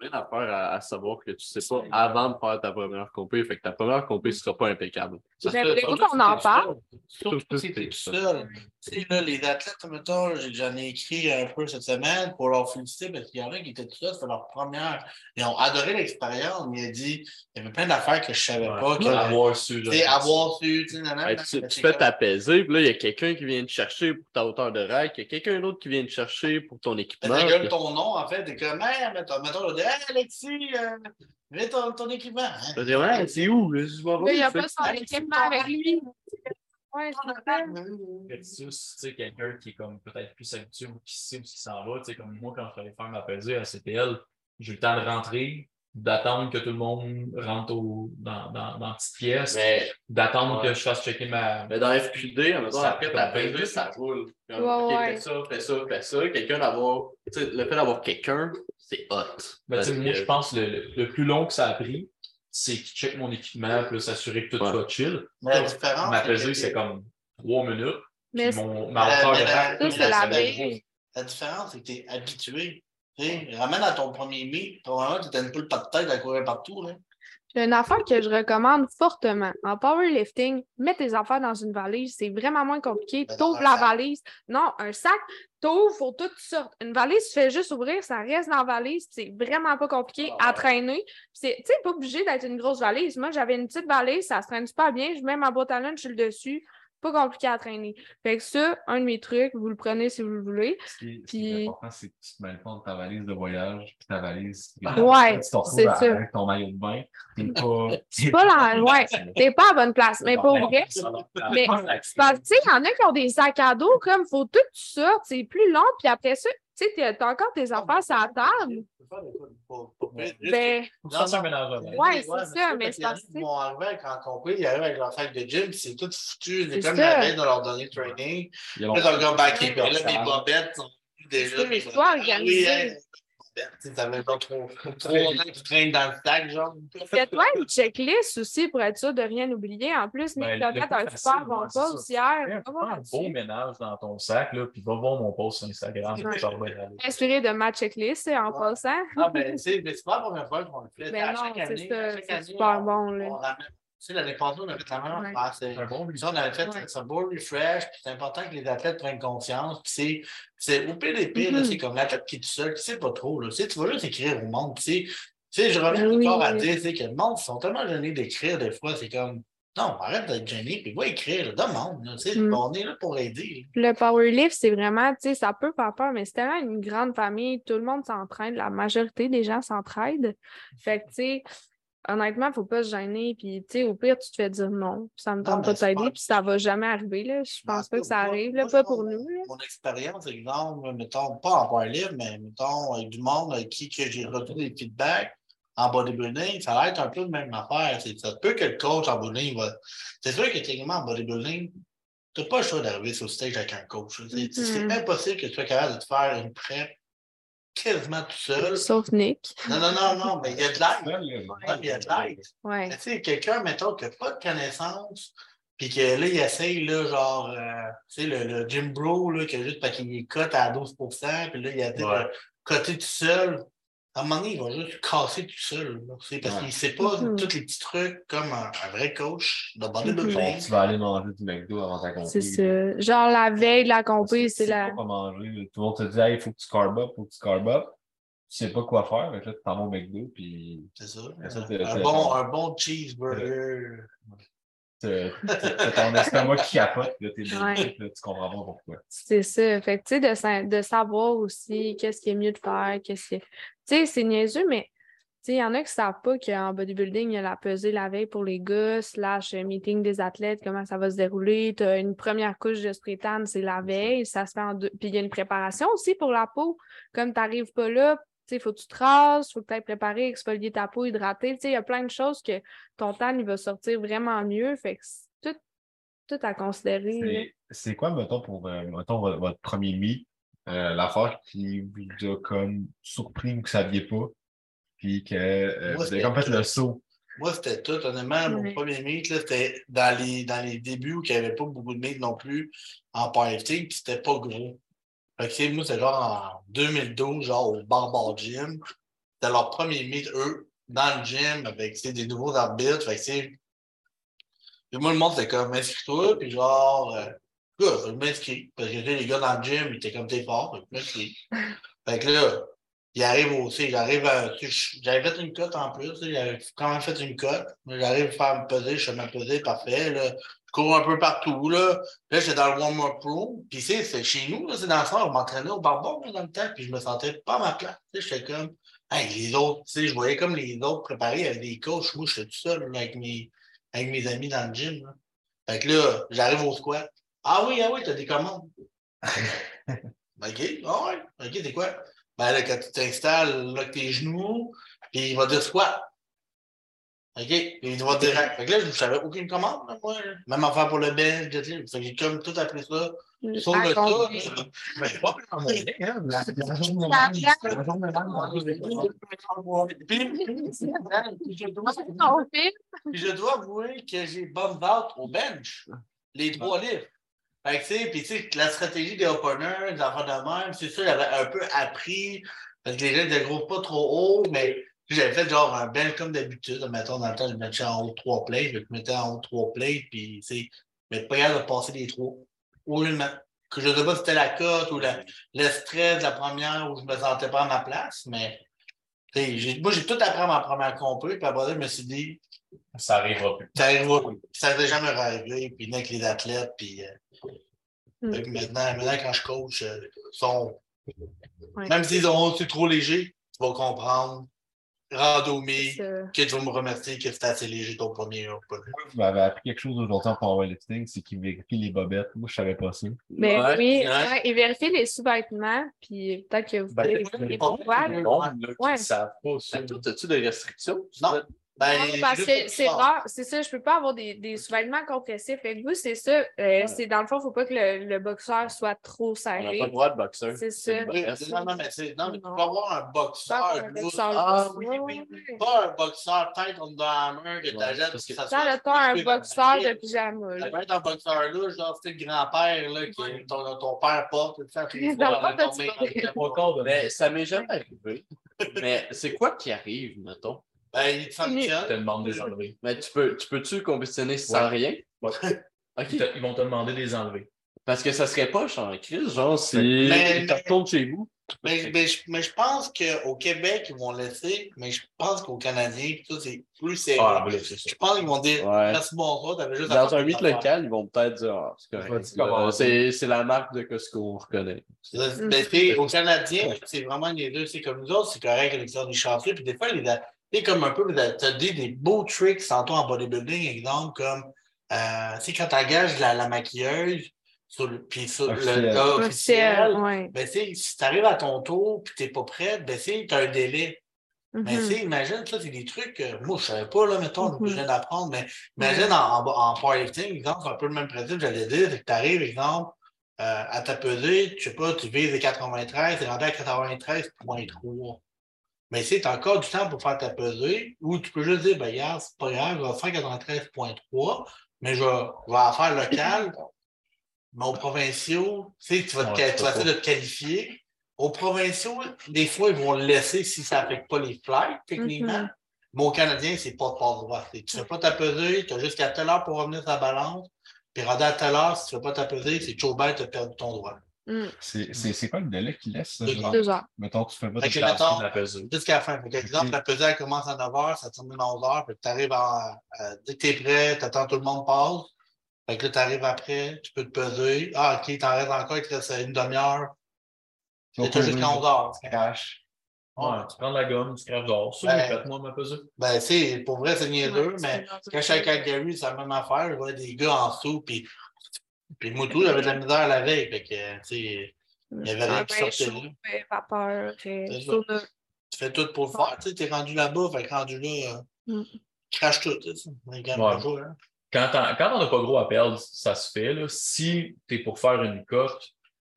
plein d'affaires à, à savoir que tu sais pas avant de faire ta première compé. Fait que ta première compé ne sera pas impeccable. Ça, Ben, surtout qu'on en parle? seul. Surtout si seul. Tu sais, là, les athlètes, mettons, j'en ai écrit un peu cette semaine pour leur féliciter parce qu'il y en a qui étaient tout seuls, c'était leur première. Ils ont adoré l'expérience, mais il a dit, il y avait plein d'affaires que je savais pas. que- Avoir su. Tu avoir su, tu tu, tu comme- t'apaiser, puis là, il y a quelqu'un qui vient te chercher pour ta hauteur de rack, il y a quelqu'un d'autre qui vient te chercher pour ton Mais équipement. ta gueule ton nom, en fait, t'es comme, hey, mettons, mettons, on dit, hey, Alexis, euh, mets ton, ton équipement. hein. Je dire, ouais, c'est où? là? Je vois il n'y a pas son équipement avec lui. Ouais, c'est ça. versus tu sais, quelqu'un qui est comme peut-être plus habitué ou qui sait où il s'en va. Tu sais, comme moi, quand je suis allé faire ma pesée à CPL, j'ai eu le temps de rentrer, d'attendre que tout le monde rentre au- dans, dans, dans la petite pièce, d'attendre Ouais. que je fasse checker ma. mais dans FQD, en Ça après fait ta ça roule. Comme, Ouais, OK, ouais. fais ça, fais ça, fais ça. Quelqu'un d'avoir. Le fait d'avoir quelqu'un, c'est hot. Ben, tu sais, Parce moi, que- je pense que le, le- plus long que ça a pris, c'est qu'il check mon équipement, puis s'assurer que tout Ouais. soit chill. Mais la différence. Ma c'est pesée, que- c'est comme trois minutes. Mais mon, ma la- hauteur de. La différence, c'est que tu es habitué. Tu ramène à ton premier meet, probablement, tu étais une poule pas de tête à courir partout. Là. J'ai une affaire que je recommande fortement. En powerlifting, mets tes affaires dans une valise. C'est vraiment moins compliqué. Ben, T'ouvres la valise. Non, un sac, t'ouvres, faut tout sorte. Une valise, tu fais juste ouvrir, ça reste dans la valise. C'est vraiment pas compliqué Ah à traîner. C'est- Tu sais, pas obligé d'être une grosse valise. Moi, j'avais une petite valise, ça se traîne super bien. Je mets ma boîte à lunch sur le dessus. Pas compliqué à traîner. Fait que ça, un de mes trucs, vous le prenez si vous le voulez. Ce qui est, ce qui est Puis- important, c'est que tu te mêles pas entre ta valise de voyage et ta valise. Ouais, tu te retrouves à- avec ton maillot de bain. T'es pas. C'est pas la. Ouais, t'es pas à bonne place. Mais pour vrai, Mais parce que, tu sais, il y en a qui ont des sacs à dos, comme, faut tout ça, c'est plus long, puis après ça, tu sais, t'as t'as encore tes affaires sur la table. Ben, main. Ouais, c'est mais ça, mais c'est parce que- qui vont arriver quand on compris, ils arrivent avec leur sac de gym, puis c'est tout foutu. C'est comme la veille de leur donner le training. Il y a Là, ils comme, ben, OK, Ouais. là, mes bobettes sont déjà. C'est mes ça, bobettes. Tu sais, Ça fait pas trop, trop longtemps que tu traînes dans le sac, genre. fais-toi une checklist aussi pour être sûr de rien oublier. En plus, Nick, Ben, plus un super bon post ça. hier. Fais Va voir un beau ménage dans ton sac, là, puis va voir mon post sur Instagram. Inspiré de ma checklist en Ouais. passant. Ah, ben, c'est mais c'est pas la première fois qu'on le fait. Mais À non, chaque c'est année, super on- bon, là. on ramène- Tu sais, l'année passée, on avait fait la même Ouais. c'est- Un bon on avait fait Ouais. un beau refresh, puis c'est important que les athlètes prennent conscience. Puis c'est, c'est au pire des pires, là, Mhm. c'est comme l'athlète qui est tout seul, qui sait pas trop. Là. Tu sais, tu vas juste écrire au monde. Tu sais, Tu sais, je reviens Oui. encore à dire tu sais, que le monde ils sont tellement gênés d'écrire des fois. C'est comme non, arrête d'être gêné, puis va écrire, là, demande. là, tu sais, Mhm. On est là pour aider. Le powerlift, c'est vraiment, tu sais, ça peut faire peur, mais c'est tellement une grande famille. Tout le monde s'entraîne. La majorité des gens s'entraident. Fait que, tu sais, honnêtement, il ne faut pas se gêner. Puis, tu sais, au pire, tu te fais dire non. Ça me tente pas de t'aider. Puis, ça va jamais arriver. Là. Je pense pas que ça arrive. Là, pas pour nous. Mon expérience, exemple, mettons, pas en powerlift, mais mettons, avec du monde avec qui que j'ai reçu des feedbacks en bodybuilding, ça va être un peu la même affaire. C'est, ça peut que le coach en bodybuilding va. C'est sûr que techniquement en bodybuilding, tu n'as pas le choix d'arriver sur le stage avec un coach. C'est, Mhm. impossible que tu sois capable de te faire une prep quasiment tout seul. Sauf Nick. Non, non, non, non, mais il y a de l'aide. Il y a de l'aide. Ouais. Tu sais, quelqu'un, mettons, qui n'a pas de connaissances, puis que là, il essaye, là, genre, euh, tu sais, le, le Jim Bro, là, qui a juste parce qu'il est cote à 12% puis là, il a dit, Ouais. coté tout seul. À un moment donné, il va juste casser tout seul. C'est parce Ouais. qu'il ne sait pas Mhm. tous les petits trucs comme un, un vrai coach de bodybuilding. tu vas aller manger du McDo avant ta compé. C'est ça. Genre, la veille de la compé, c'est Tu sais la. pas manger. Tout le monde te dit, il faut que tu carb up, faut que tu carb up. Tu sais pas quoi faire, mais là, tu t'en vas au McDo, puis C'est ça. Ça, Un- bon, un bon cheeseburger. T'as ton estomac qui capote, là, t'es Ouais. dégoûté, là, tu comprends pas pourquoi. C'est ça. Fait que, tu sais, de, sa- de savoir aussi qu'est-ce qui est mieux de faire, qu'est-ce qui est. Tu sais, c'est niaiseux, mais sais, il y en a qui ne savent pas qu'en bodybuilding, il y a la pesée la veille pour les gars, slash euh, meeting des athlètes, comment ça va se dérouler. Tu as une première couche de spray-tan, c'est la veille, ça se fait en deux. Puis il y a une préparation aussi pour la peau. Comme tu n'arrives pas là, il faut que tu te rases, il faut que tu ailles préparer, exfolier ta peau, hydrater. Il y a plein de choses que ton tan il va sortir vraiment mieux. Fait que c'est tout, tout à considérer. C'est quoi, mettons, pour euh, mettons, votre, premier meet, euh, l'affaire qui vous a comme surpris ou que ça ne saviez pas? Puis que euh, vous avez comme fait le saut? Moi, c'était tout. Honnêtement, mon premier meet, c'était dans les, dans les débuts où il n'y avait pas beaucoup de meet non plus en powerlifting, puis c'était pas gros. Fait que, moi, c'est genre en 2012, genre au Barbar Gym. C'était leur premier meet, eux, dans le gym, avec des nouveaux arbitres. Fait que, puis moi, le monde, c'était comme, inscris-toi, puis genre, euh, je m'inscris. Parce que les gars dans le gym, ils étaient comme, t'es fort, je m'inscris. Fait que là, il arrive aussi, j'arrive à. J'avais fait une cote en plus, j'avais quand même fait une cote. J'arrive à faire me peser, je fais me peser, parfait. Là cours un peu partout. Là, là j'étais dans le warm-up room. Puis, c'est chez nous, c'est dans le fond, on m'entraînait au barbon dans le temps. Puis, je me sentais pas à ma place. J'étais comme, hey, les autres, tu sais, je voyais comme les autres préparés avec des coachs. Moi, j'étais tout seul avec, mes, avec mes amis dans le gym. Là. Fait que là, j'arrive au squat. Ah oui, ah oui, t'as des commandes. OK, ah ouais. OK, c'est quoi? Ben là, quand tu t'installes, là, tes genoux, puis il va dire squat. OK? Il doit direct. Fait que là, je ne savais aucune commande, moi. Même affaire pour le bench, fait que j'ai comme tout appris ça. Sauf le ça. Mais pas Puis je dois avouer que j'ai bonne vente au bench. Les trois livres. Fait que, tu sais, puis tu sais, la stratégie des openers, des enfants de même, c'est ça, j'avais un peu appris. Parce que les gens ne groupent pas trop haut, mais j'avais fait genre un bel comme d'habitude. Mettons, dans le temps, je mettais en haut trois plates. Je mettais en haut trois plates, puis, tu sais, mais pas capable de passer les trois. Ou une que je ne sais pas si c'était la cote ou le stress de la première où je ne me sentais pas à ma place, mais moi, j'ai tout appris à ma première compris, puis après, je me suis dit. Ça arrivera plus. Ça arrivera plus. Ça ne jamais arrivé, puis avec les athlètes, puis. Euh, mm. maintenant, maintenant, quand je coach, euh, sont. Même s'ils ont c'est trop léger, tu vas comprendre Randomé, que tu vas me remercier que c'était assez léger ton premier Vous m'avez appris quelque chose aujourd'hui en powerlifting, c'est qu'il vérifie les bobettes. Moi, je ne savais pas ça. Mais ben oui, ouais. il vérifie les sous-vêtements, puis peut-être que vous ben, pouvez les pourquoi. Ouais. savent pas ça. Ben, as-tu des restrictions? Non. Ben, parce que c'est rare, c'est ça, je ne peux pas avoir des, des sous-vêtements compressifs. Avec vous, c'est ça. Euh, c'est dans le fond, il ne faut pas que le, le, boxeur soit trop serré. On n'a pas le droit de boxeur. C'est ça. non, non, mais, c'est, non, mais tu peux avoir un boxeur. Un boxeur ah, oui, oui, oui. Pas un boxeur tête on the hammer que t'achètes parce que ça soit. T'as un boxeur de pyjama. Ça peut être un boxeur là, genre c'est le grand-père là, qui ton, ton père porte. Mais ça m'est jamais arrivé. Mais c'est quoi qui arrive, mettons? Ben, il te sanctionne. te demande des. Mais tu peux, tu peux-tu compétitionner sans rien? Ouais. Ils vont te demander des enlever. Parce que ça serait pas en crise, genre, si mais, tu retournes chez vous. Mais, mais, je, mais je pense qu'au Québec, ils vont laisser, mais je pense qu'au Canadien, c'est plus sérieux. Ah, je pense qu'ils vont dire ouais. merci bonsoir, t'avais juste Dans un 8 local, ils vont peut-être dire ah, c'est c'est la marque de Costco, on reconnaît. Mais au Canadien, c'est vraiment les deux, c'est comme nous autres, c'est correct avec des chanceux, puis des fois, les, sais, comme un peu, tu as dit des beaux tricks tantôt en bodybuilding, exemple, comme, euh, tu sais, quand tu engages la, la maquilleuse, sur le, puis sur le cas officiel, ben, si tu arrives à ton tour et tu n'es pas prête, ben, tu as un délai. Mais mm-hmm. tu imagine, ça, c'est des trucs que moi, je ne savais pas, là, mettons, mm -hmm. je viens d'apprendre, mais imagine en, en, powerlifting, exemple, c'est un peu le même principe, j'allais dire, c'est que tu arrives, exemple, euh, à ta pesée, je sais pas, tu vises les 93, tu es rendu à 93,3. Mais c'est encore du temps pour faire ta pesée, ou tu peux juste dire, ben, regarde, c'est pas grave, je vais faire 93.3, mais je vais, je vais faire local. Mais aux provinciaux, tu sais, tu vas, te, tu vas essayer de te qualifier. Aux provinciaux, des fois, ils vont le laisser si ça n'affecte pas les flights, techniquement. Mm -hmm. Mais au Canadien, c'est pas de passe droit. Tu ne fais pas ta pesée, tu as jusqu'à telle heure pour revenir sa balance. Puis rendu à telle heure, si tu ne fais pas ta pesée, c'est toujours bête de perdre ton droit. Mm. C'est quoi le délai qu'il laisse? Deux heures. Mettons, tu fais pas de la pesée. Jusqu'à la fin. Par exemple, la pesée, elle commence à 9 h, ça termine à 11 h, puis tu arrives à. dès que tu es prêt, tu attends tout le monde passe. Fait que là, tu arrives après, tu peux te peser. Ah, OK, t'en restes encore, il te reste une demi-heure. Tu jusqu'à 11 h. Cash. Ouais, tu prends de la gomme, du craft d'or. Ça, Ben, j'ai fait, moi, ma pesée. Ben, tu sais, pour vrai, c'est niaiseux, Ouais, mais c'est quand je suis avec Calgary, c'est la même affaire. Je vois des gars en dessous, puis, puis moi, tout, j'avais de la misère la veille. Fait que, tu sais, il y avait rien qui sortait là. vapeur. Tu fais tout pour le faire. Tu sais, t'es rendu là-bas, fait que rendu là, euh, Mm. crache tout. tu Ouais. hein. Quand on n'a pas gros à perdre, ça se fait. Là. Si tu es pour faire une cote,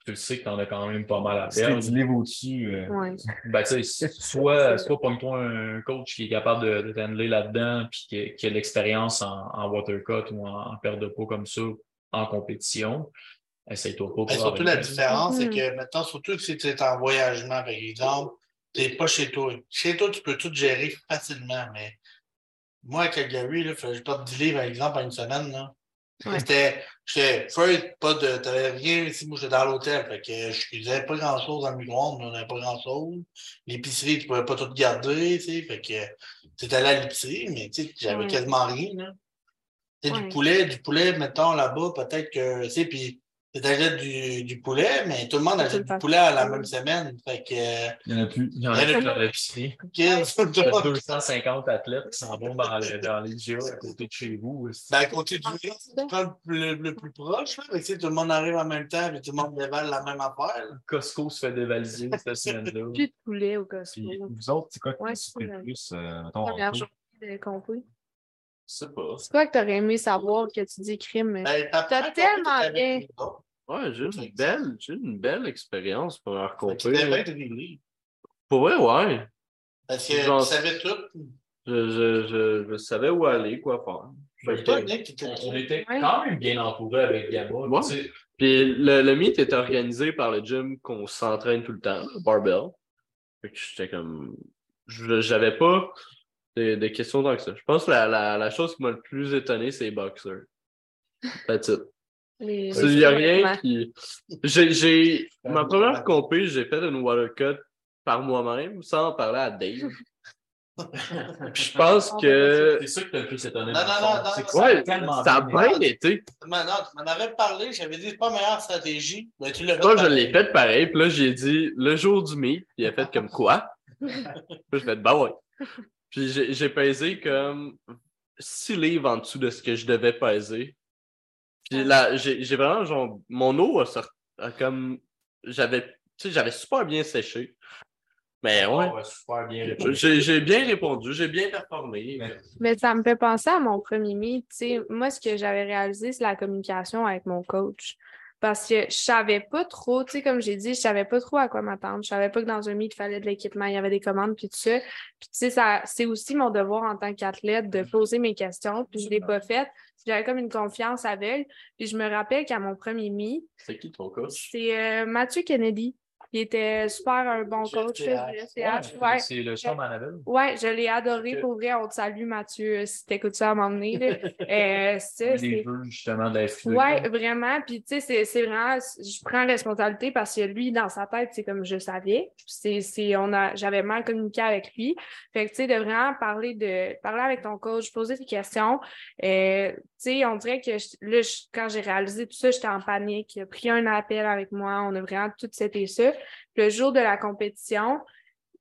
tu le sais que tu en as quand même pas mal à Si perdre. du niveau au-dessus, euh, Ouais. Ben, tu sais, soit, soit pogne-toi un coach qui est capable de, de t'handler là-dedans puis qui, a- qui a de l'expérience en, en watercut ou en, en perte de peau comme ça en compétition. Essaye-toi pas. Surtout, la différence, c'est Mhm. que maintenant, surtout que si tu es en voyagement, par exemple, tu n'es pas chez toi. Chez toi, tu peux tout gérer facilement, mais moi, à Calgary, il fallait que je parte 10 livres, par exemple, en une semaine. Là. Ouais. C'était, j'étais pas de, t'avais rien ici, moi, j'étais dans l'hôtel, fait que je faisais pas grand-chose dans le micro-ondes, on n'avait pas grand-chose. L'épicerie, tu pouvais pas tout garder, tu sais, fait que tu allé à l'épicerie, mais tu sais, j'avais Ouais. quasiment rien, là. Sais, Ouais. du poulet, du poulet, mettons, là-bas, peut-être que, tu sais, puis tu achètes du, du poulet, mais tout le monde achète du poulet à la même semaine. Fait que, il n'y en a plus. Il y en a qui dans l'épicerie. t'as- 250 athlètes qui s'en vont dans, le- dans les GA à côté de chez vous. aussi. Ben, à côté du riz, tu prends le, le plus proche, là. Que, tu sais, tout le monde arrive en même temps, puis tout le monde dévale la même affaire. là. Costco se fait dévaliser cette semaine-là. Plus de poulet au Costco. Puis vous autres, c'est quoi que Ouais, vous plus, euh, mettons, en Première journée de compris. Sais pas. C'est quoi que t'aurais aimé savoir que tu dis crime? Ben, T'as tellement bien. Ouais, j'ai une belle, j'ai une belle expérience pour des livres. Pour vrai, ouais. Parce que Genre- tu savais tout. Je, je, je, je savais où aller, quoi faire. On, on était quand même bien entouré avec Gamma. Ouais. Tu sais, Puis le, le meet était organisé par le gym qu'on s'entraîne tout le temps, le barbell. Fait que j'étais comme. je- J'avais pas de, de questions tant que ça. Je pense que la, la, la chose qui m'a le plus étonné, c'est les boxers. That's it. Il n'y a rien qui. J'ai, j'ai... Ma première compé, j'ai fait une watercut par moi-même sans en parler à Dave. Puis je pense que. C'est ça qui t'a le plus étonné. Non, non, non, non, que ça a Ouais, tellement ça a bien été. non, tu m'en avais parlé, j'avais dit c'est pas la meilleure stratégie. Mais tu l'as fait. Moi, je l'ai fait pareil. Puis là, j'ai dit le jour du meet. Puis il a fait comme quoi? Puis je fait bah ouais. Puis j'ai, pesé comme 6 livres en dessous de ce que je devais peser. Puis là, j'ai, vraiment genre. Mon eau a sorti a comme. J'avais. Tu sais, j'avais super bien séché. Mais ouais. Ouais, super bien répondu. J'ai, j'ai bien répondu, j'ai bien performé. Mais- Mais ça me fait penser à mon premier meet. Tu sais, moi, ce que j'avais réalisé, c'est la communication avec mon coach. Parce que je savais pas trop, tu sais, comme j'ai dit, je savais pas trop à quoi m'attendre. Je savais pas que dans un meet, il fallait de l'équipement, il y avait des commandes, puis tout ça. Puis tu sais, ça, c'est aussi mon devoir en tant qu'athlète de poser mes questions, puis je l'ai pas fait. J'avais comme une confiance aveugle. Puis je me rappelle qu'à mon premier meet, C'est qui ton coach? c'est euh, Mathieu Kennedy. Il était super un bon coach. GFTH, ouais. C'est le champ Annabelle. Ouais, je l'ai adoré pour vrai. On te salue, Mathieu, euh, si t'écoutes ça à m'emmener. Euh, c'est- Les c'est- jeux justement de la. Ouais, vraiment. Puis, tu sais, c'est- c'est vraiment, je prends responsabilité parce que lui, dans sa tête, c'est comme je savais. C'est, c'est, on a, j'avais mal communiqué avec lui. Fait que, tu sais, de vraiment parler de, parler avec ton coach, poser des questions. Euh, on dirait que je- là, je- quand j'ai réalisé tout ça, j'étais en panique. Il a pris un appel avec moi. On a vraiment tout c'était ça. Le jour de la compétition,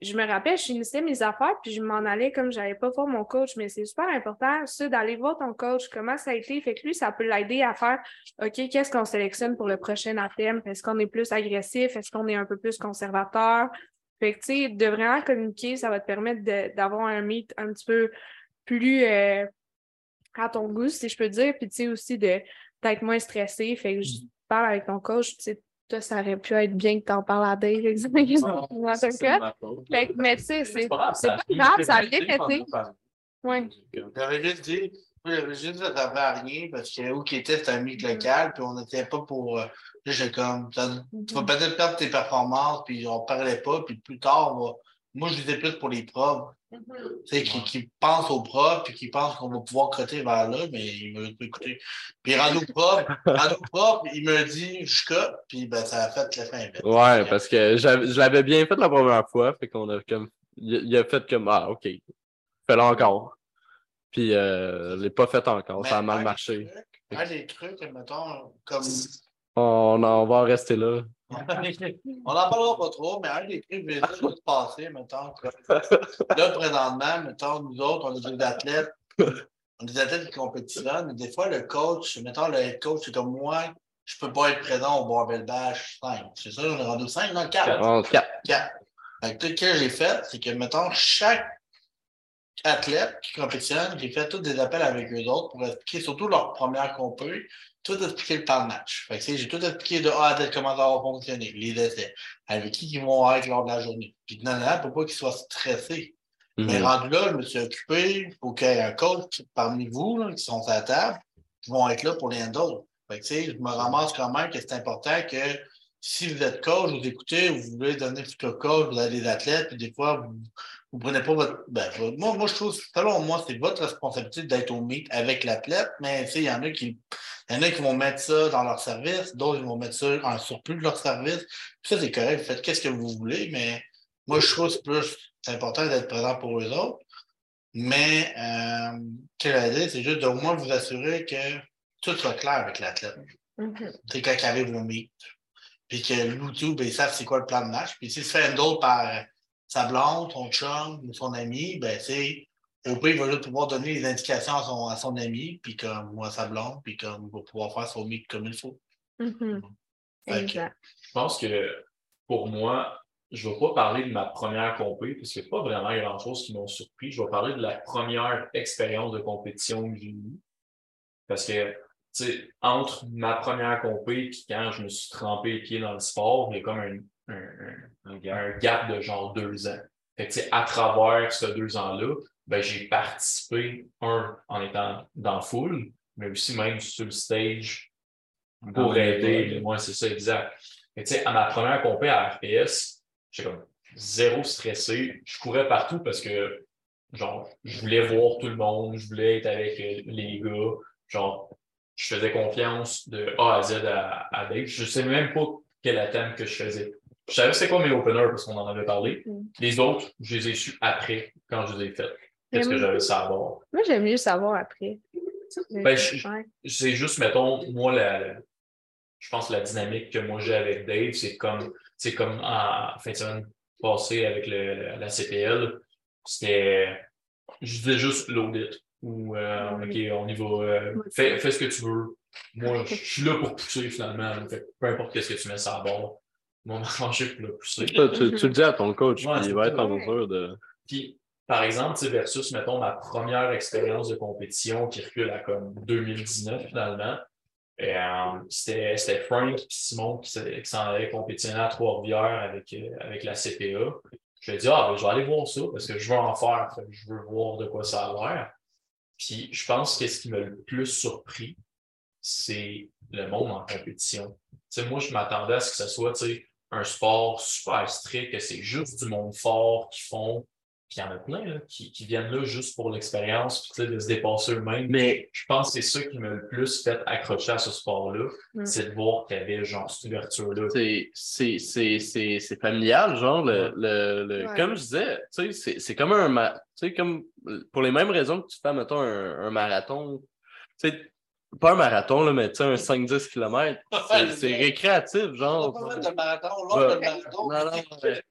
je me rappelle, je finissais mes affaires, puis je m'en allais comme j'avais pas voir mon coach, mais c'est super important, ça, d'aller voir ton coach, comment ça a été. Fait que lui, ça peut l'aider à faire OK, qu'est-ce qu'on sélectionne pour le prochain athème? Est-ce qu'on est plus agressif? Est-ce qu'on est un peu plus conservateur? Fait que, tu sais, de vraiment communiquer, ça va te permettre d'avoir un meet un petit peu plus euh, à ton goût, si je peux dire. Puis, tu sais, aussi de d'être moins stressé. Fait que je parle avec ton coach, tu sais, toi, ça aurait pu être bien que tu en parles à Dave, exemple. dans ton cas. Fait que, mais tu sais, c'est c'est pas grave, ça a bien été. Ouais. J'avais juste dit, moi, j'avais juste dit ça servait à rien parce que où qu'il était, c'était un meet local, puis on n'était pas pour. euh, là, j'ai comme. Tu vas peut-être perdre tes performances, puis on parlait pas, puis plus tard, on va- moi, je disais plus pour les profs. Tu sais, qui, qui pensent aux profs, puis qui pensent qu'on va pouvoir crotter vers là, mais il m'a pas écouté. Puis rendu au prof, prof, il me dit je cote, puis ben, ça a fait l'effet inverse. Ouais, parce que je l'avais bien fait la première fois, fait qu'on a comme. Il il a fait comme Ah, ok. Fais-le encore. Puis euh, je l'ai pas fait encore, ça a mal un des marché. trucs- Un des trucs, mettons, comme. On, on va en rester là. On n'en parlera pas trop, mais un des trucs que j'ai juste passé, mettons, que- là, présentement, mettons, nous autres, on est des athlètes, on est des athlètes qui compétitionnent, mais des fois, le coach, mettons, le head coach, c'est comme moi, je peux pas être présent au Barbell Bash 5. C'est ça, on est rendu 5, non, 4. En quatre. 4. Fait que, ce que j'ai fait, c'est que, mettons, chaque athlète qui compétitionne, j'ai fait tous des appels avec eux autres pour expliquer surtout leur première compé, tout expliquer le plan de match. J'ai tout expliqué de A à Z comment ça va fonctionner, les essais, avec qui ils vont être lors de la journée. Puis, non, non, pour pas qu'ils soient stressés. Mais Mhm. rendu là, je me suis occupé pour qu'il y ait un coach parmi vous là, qui sont à la table, qui vont être là pour les sais, je me ramasse quand même que c'est important que si vous êtes coach, vous écoutez, vous voulez donner futur coach, vous avez des athlètes, puis des fois, vous ne prenez pas votre. Ben, moi, moi, je trouve, selon moi, c'est votre responsabilité d'être au meet avec l'athlète, mais il y en a qui. Il y en a qui vont mettre ça dans leur service, d'autres vont mettre ça en surplus de leur service. Puis ça, c'est correct, vous faites qu'est-ce que vous voulez, mais moi, je trouve que c'est plus c'est important d'être présent pour eux autres. Mais, euh, ce que j'allais dire, c'est juste d'au moins vous assurer que tout soit clair avec l'athlète. Mhm. Tu sais, quand il arrive au meet. Puis que ben, ils savent c'est quoi le plan de match. Puis s'il se fait handle par euh, sa blonde, son chum ou son ami, ben, sais, au pire, il va juste pouvoir donner les indications à son, à son ami, puis comme, ou à sa blonde, puis comme, il va pouvoir faire son meet comme il faut. Mhm. Fait que- Exact. Je pense que pour moi, je ne vais pas parler de ma première compé, parce qu'il n'y a pas vraiment grand-chose qui m'ont surpris. Je vais parler de la première expérience de compétition que j'ai eue. Parce que, tu sais, entre ma première compé et quand je me suis trempé les pieds dans le sport, il y a comme un, un, un- gap de genre deux ans. Fait que, tu sais, à travers ces deux ans-là, j'ai participé, un, en étant dans la foule, mais aussi même sur le stage pour aider. Moi, c'est ça, exact. Mais tu sais, à ma première compé à RPS, j'étais comme zéro stressé. Je courais partout parce que, genre, je voulais voir tout le monde, je voulais être avec euh, les gars. Genre, je faisais confiance de A à Z à, à Dave. Je sais même pas quel atteinte que je faisais. Je savais c'est quoi mes openers parce qu'on en avait parlé. Mm. Les autres, je les ai su après, quand je les ai faits. Qu'est-ce que moi- j'avais ça à voir. Moi, j'aime mieux savoir après. Ben, c'est juste, mettons, moi, la, la- je pense que la dynamique que moi j'ai avec Dave, c'est comme, c'est comme en fin de semaine passée avec le, la, la CPL, c'était, je disais juste l'audit ou, euh, OK, on y va, euh, fais, fais ce que tu veux. Moi, je suis là pour pousser finalement. Fait peu importe ce que tu mets sur la barre, moi, manger pour le pousser. Ça, tu, tu le dis à ton coach, Ouais, puis il va être ça. en mesure de. Puis, par exemple, versus, mettons, ma première expérience de compétition qui recule à comme 2019 finalement, euh, c'était Frank et Simon qui, qui s'en allaient compétitionner à Trois-Rivières avec, euh, avec la CPA. Je lui ai dit, ah, ben, je vais aller voir ça parce que je veux en faire, je veux voir de quoi ça a l'air. Puis, je pense que ce qui m'a le plus surpris, c'est le monde en compétition. Moi, je m'attendais à ce que ce soit, un sport super strict, que c'est juste du monde fort qui font. Puis il y en a plein là, qui, qui viennent là juste pour l'expérience, puis tu sais, de se dépasser eux-mêmes. Mais Je pense que c'est ça qui m'a le plus fait accrocher à ce sport-là, Mm. c'est de voir qu'il y avait genre cette ouverture-là. c'est- c'est c'est- c'est- c'est familial, genre, le, Ouais. le, le- Ouais. comme je disais, tu sais, c'est c'est comme un ma- tu sais, comme pour les mêmes raisons que tu fais, mettons, un, un marathon, tu sais, pas un marathon, là, mais tu sais, un 5-10 km, c'est c'est récréatif, On genre. va pas mettre de marathon, l'autre, Ouais. le marathon. Non, non, mais-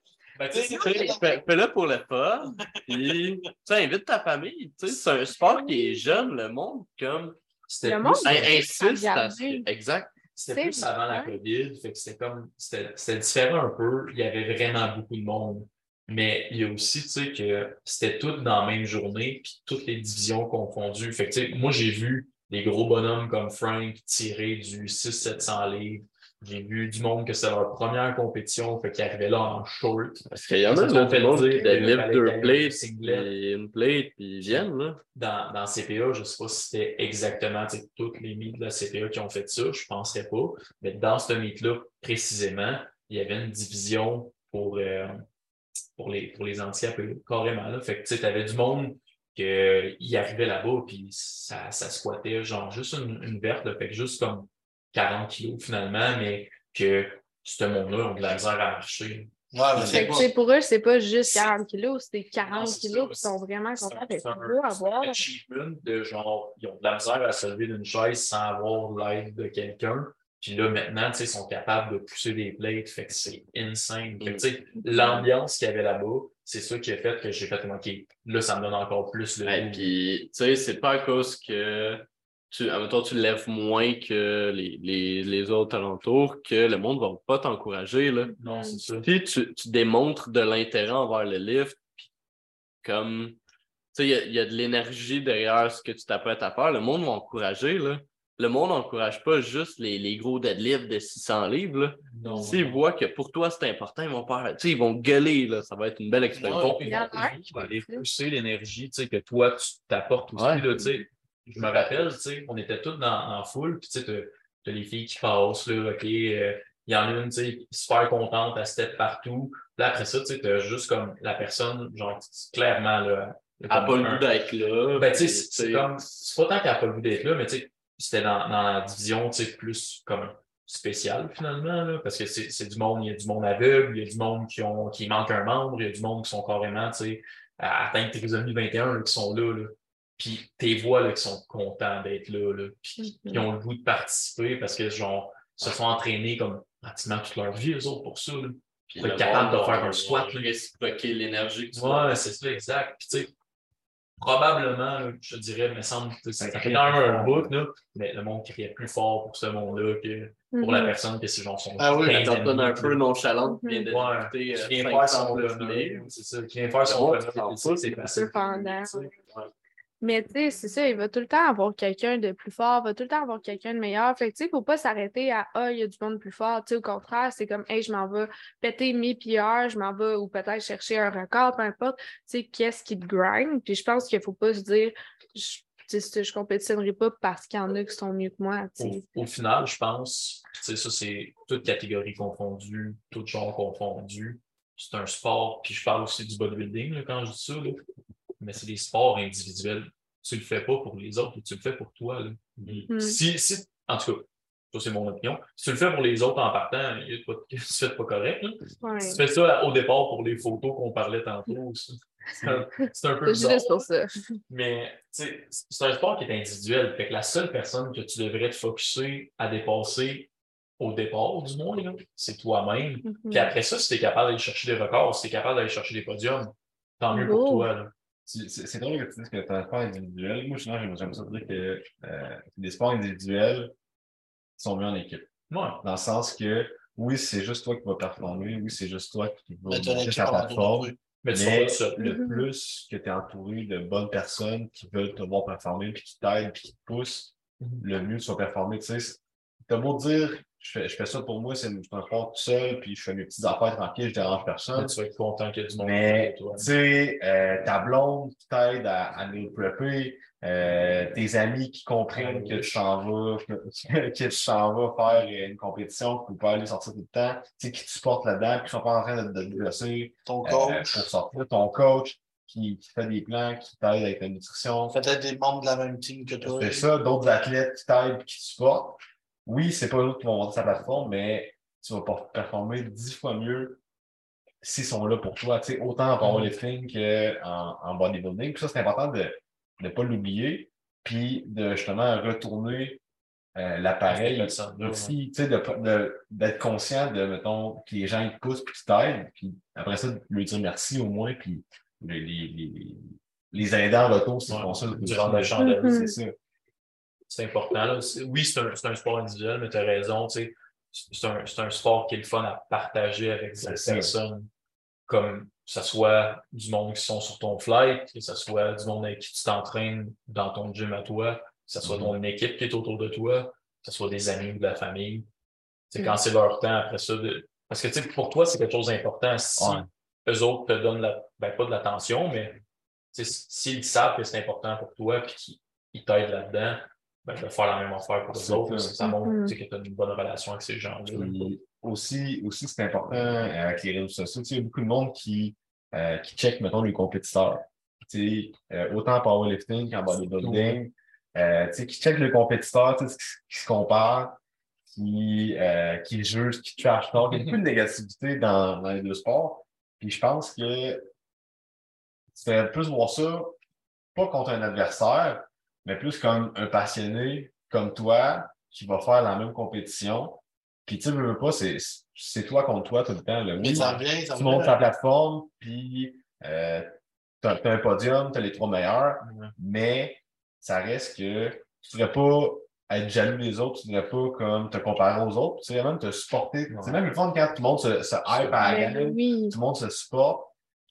Ben, tu sais, Fais-le pour le fun. Puis, tu invite ta famille. Tu sais, c'est un sport qui est jeune, le monde, comme. c'était Le plus- insiste à regarder. Exact. C'était plus avant la. COVID, fait que c'était comme c'était c'était différent un peu. Il y avait vraiment beaucoup de monde. Mais il y a aussi, tu sais, que c'était tout dans la même journée, puis toutes les divisions confondues. Fait que, tu sais, moi, j'ai vu des gros bonhommes comme Frank tirer du 600-700 livres. J'ai vu du monde que c'était leur première compétition, fait qu'ils arrivaient là en short. Parce qu'il y en a te fait d'autres monde dire qui fallait deux plates, puis une plate, puis ils viennent, là. Dans, dans CPA, je ne sais pas si c'était exactement toutes les meets de la CPA qui ont fait ça, je ne penserais pas. Mais dans ce meet-là, précisément, il y avait une division pour, euh, pour, les, pour les handicapés, carrément. Là. Fait que tu avais du monde qui arrivait là-bas, puis ça, ça squattait, genre juste une, une verte, là, fait que juste comme 40 kilos finalement, mais que ce monde-là ont de la misère à marcher. Ouais, mais Fait c'est que, pas. tu sais, pour eux, c'est pas juste 40 kilos, c'est 40 Non, c'est kilos qui sont vraiment contents d'être beaux à c'est voir. un achievement de genre, ils ont de la misère à se lever d'une chaise sans avoir l'aide de quelqu'un. Puis là, maintenant, tu sais, ils sont capables de pousser des plates, fait que c'est insane. Fait que, tu sais, l'ambiance qu'il y avait là-bas, c'est ça qui a fait que j'ai fait, OK, là, ça me donne encore plus le Ouais, goût. puis, tu sais, c'est pas à cause que tu, admettons, tu lèves moins que les, les, les autres alentours que le monde va pas t'encourager, là. Non, c'est ça. Puis tu, tu démontres de l'intérêt envers le lift, puis comme, tu sais, il y a, il y a de l'énergie derrière ce que tu t'apprêtes à faire, le monde va encourager, là. Le monde n'encourage pas juste les, les gros deadlifts de 600 livres, là. Non, S'ils voient que pour toi c'est important, ils vont faire, tu sais, ils vont gueuler, là. Ça va être une belle expérience. Ouais, Il y en a un qui va aller pousser l'énergie que toi, tu t'apportes aussi. Ouais. Là. Je me rappelle, tu sais, on était tous dans, en foule, puis tu sais, t'as les filles qui passent, là, OK, euh, il y en a une, tu sais, super contente, elle step partout. Puis là, après ça, tu sais, t'as juste comme la personne, genre, clairement, là, Elle n'a pas le goût d'être là. ben, tu sais, c'est comme, c'est pas tant qu'elle n'a pas le goût d'être là, mais tu sais, c'était dans, dans la division, tu sais, plus comme spéciale, finalement, là, parce que c'est c'est du monde, il y a du monde aveugle, il y a du monde qui, ont, qui manque un membre, il y a du monde qui sont carrément, tu sais, à atteindre trisomie 21, là, qui sont là, là. Puis tes voix, là, qui sont contents d'être là, là, puis qui ont le goût de participer parce que, genre, se sont entraînés comme pratiquement toute leur vie, eux autres, pour ça, là. puis être le capable de faire un squat, réciproquer l'énergie que tu Ouais, c'est ça, exact. Puis, tu sais, probablement, là, je te dirais, me semble, ça fait quand même un bout, là, mais le monde criait plus fort pour ce monde-là que pour la Mhm. personne que c'est genre son. Ah oui, La personne un peu nonchalante qui vient Ouais. d'écouter Qui euh, vient faire 500 son c'est ça, qui vient faire son c'est facile. Mais tu sais, c'est ça, il va tout le temps avoir quelqu'un de plus fort, va tout le temps avoir quelqu'un de meilleur. Fait que tu sais, il ne faut pas s'arrêter à Ah, il y a du monde plus fort. Tu sais, au contraire, c'est comme Hey, je m'en vais péter mes pilleurs, je m'en vais ou peut-être chercher un record, peu importe. Tu sais, qu'est-ce qui te grind? Puis je pense qu'il ne faut pas se dire je, tu sais, je compétitionnerai pas parce qu'il y en a qui sont mieux que moi. Au, au final, je pense, tu sais, ça, c'est toute catégorie confondue, tout genre confondu. C'est un sport, puis je parle aussi du bodybuilding là, quand je dis ça, là. Mais c'est des sports individuels. Tu le fais pas pour les autres, tu le fais pour toi. Là. Mm. Si, si, en tout cas, ça c'est mon opinion. Si tu le fais pour les autres en partant, il y a de- tu fais pas correct. là. Ouais. Si tu fais ça au départ pour les photos qu'on parlait tantôt. C'est un, peu bizarre. juste pour ça. Mais c'est un sport qui est individuel. Fait que la seule personne que tu devrais te focuser à dépasser au départ, du moins, là, c'est toi-même. Mhm. Puis après ça, si tu es capable d'aller chercher des records, si tu es capable d'aller chercher des podiums, tant mieux pour toi. là. C'est drôle que tu dises que tu as un sport individuel. Moi, sinon, j'aime j'aime ça dire que euh, les sports individuels sont mieux en équipe. Ouais. Dans le sens que, oui, c'est juste toi qui vas performer, oui, c'est juste toi qui vas équipe ta plateforme. Mais Mais le Mhm. plus que tu es entouré de bonnes personnes qui veulent te voir performer, puis qui t'aident, puis qui te poussent, Mhm. le mieux tu vas performer. Tu sais, t'as beau dire, je fais, je fais ça pour moi, c'est c'est un sport tout seul, puis je fais mes petites affaires tranquilles, je dérange personne. Mais tu vas être content qu'il y ait du monde Mais, tu toi. sais, euh, ta blonde qui t'aide à, à meal prepper, euh, tes amis qui comprennent que tu t'en vas, que, que tu t'en vas faire une compétition, que tu peux pas aller sortir tout le temps, tu sais, qui te supportent là-dedans, qui sont pas en train de, de te blesser Ton euh, coach. pour sortir, ton coach qui, qui fait des plans, qui t'aide avec la nutrition. Peut-être des membres de la même team que toi. C'est ça, d'autres athlètes qui t'aident et qui te supportent. Oui, c'est pas eux qui vont monter sa plateforme, mais tu vas pas performer dix fois mieux s'ils sont là pour toi. Tu sais, autant en powerlifting qu'en en bodybuilding. Puis ça, c'est important de ne pas l'oublier, puis de justement retourner euh, l'appareil aussi, tu sais, de- de- d'être conscient de, mettons, que les gens ils te poussent puis qu'ils t'aident, puis après ça, de lui dire merci au moins, puis les, les, les, les aider en retour s'ils Ouais, font ça. durant la chandelle, Mhm. C'est ça. C'est important. Là. Oui, c'est un, c'est un sport individuel, mais tu as raison. C'est un, c'est un sport qui est le fun à partager avec des personnes, comme que ce soit du monde qui sont sur ton flight, que ce soit du monde avec qui tu t'entraînes dans ton gym à toi, que ce soit Mhm. ton équipe qui est autour de toi, que ce soit des amis ou de la famille. C'est Mhm. quand c'est leur temps après ça. De... Parce que pour toi, c'est quelque chose d'important. Si Ouais. eux autres te donnent la... ben, pas de l'attention, mais s'ils savent que c'est important pour toi et qu'ils t'aident là-dedans, ben, de faire la même affaire pour les C'est autres. ça. Ça montre sais, que tu as une bonne relation avec ces gens-là. Aussi, aussi c'est important euh, avec les réseaux sociaux. Il y a beaucoup de monde qui, euh, qui check, mettons, les compétiteurs. Tu sais, euh, autant en powerlifting qu'en bodybuilding. Euh, tu sais, qui check le compétiteur, tu sais, qui, qui se compare, qui, euh, qui juge, qui trash talk. Il y a beaucoup de négativité dans, dans les deux sports. Puis je pense que tu devrais plus voir ça, pas contre un adversaire, mais plus comme un passionné comme toi qui va faire la même compétition. Puis tu sais, veux, pas, c'est, c'est toi contre toi tout le temps. Là. Mais Oui, ça revient, ça tu montes ta plateforme, puis euh, tu as, un podium, tu as les trois meilleurs, mais ça reste que tu ne devrais pas être jaloux des autres, tu ne devrais pas comme te comparer aux autres, tu devrais même te supporter. C'est même le fun quand tout le monde se, se hype à la oui. tout le monde se supporte,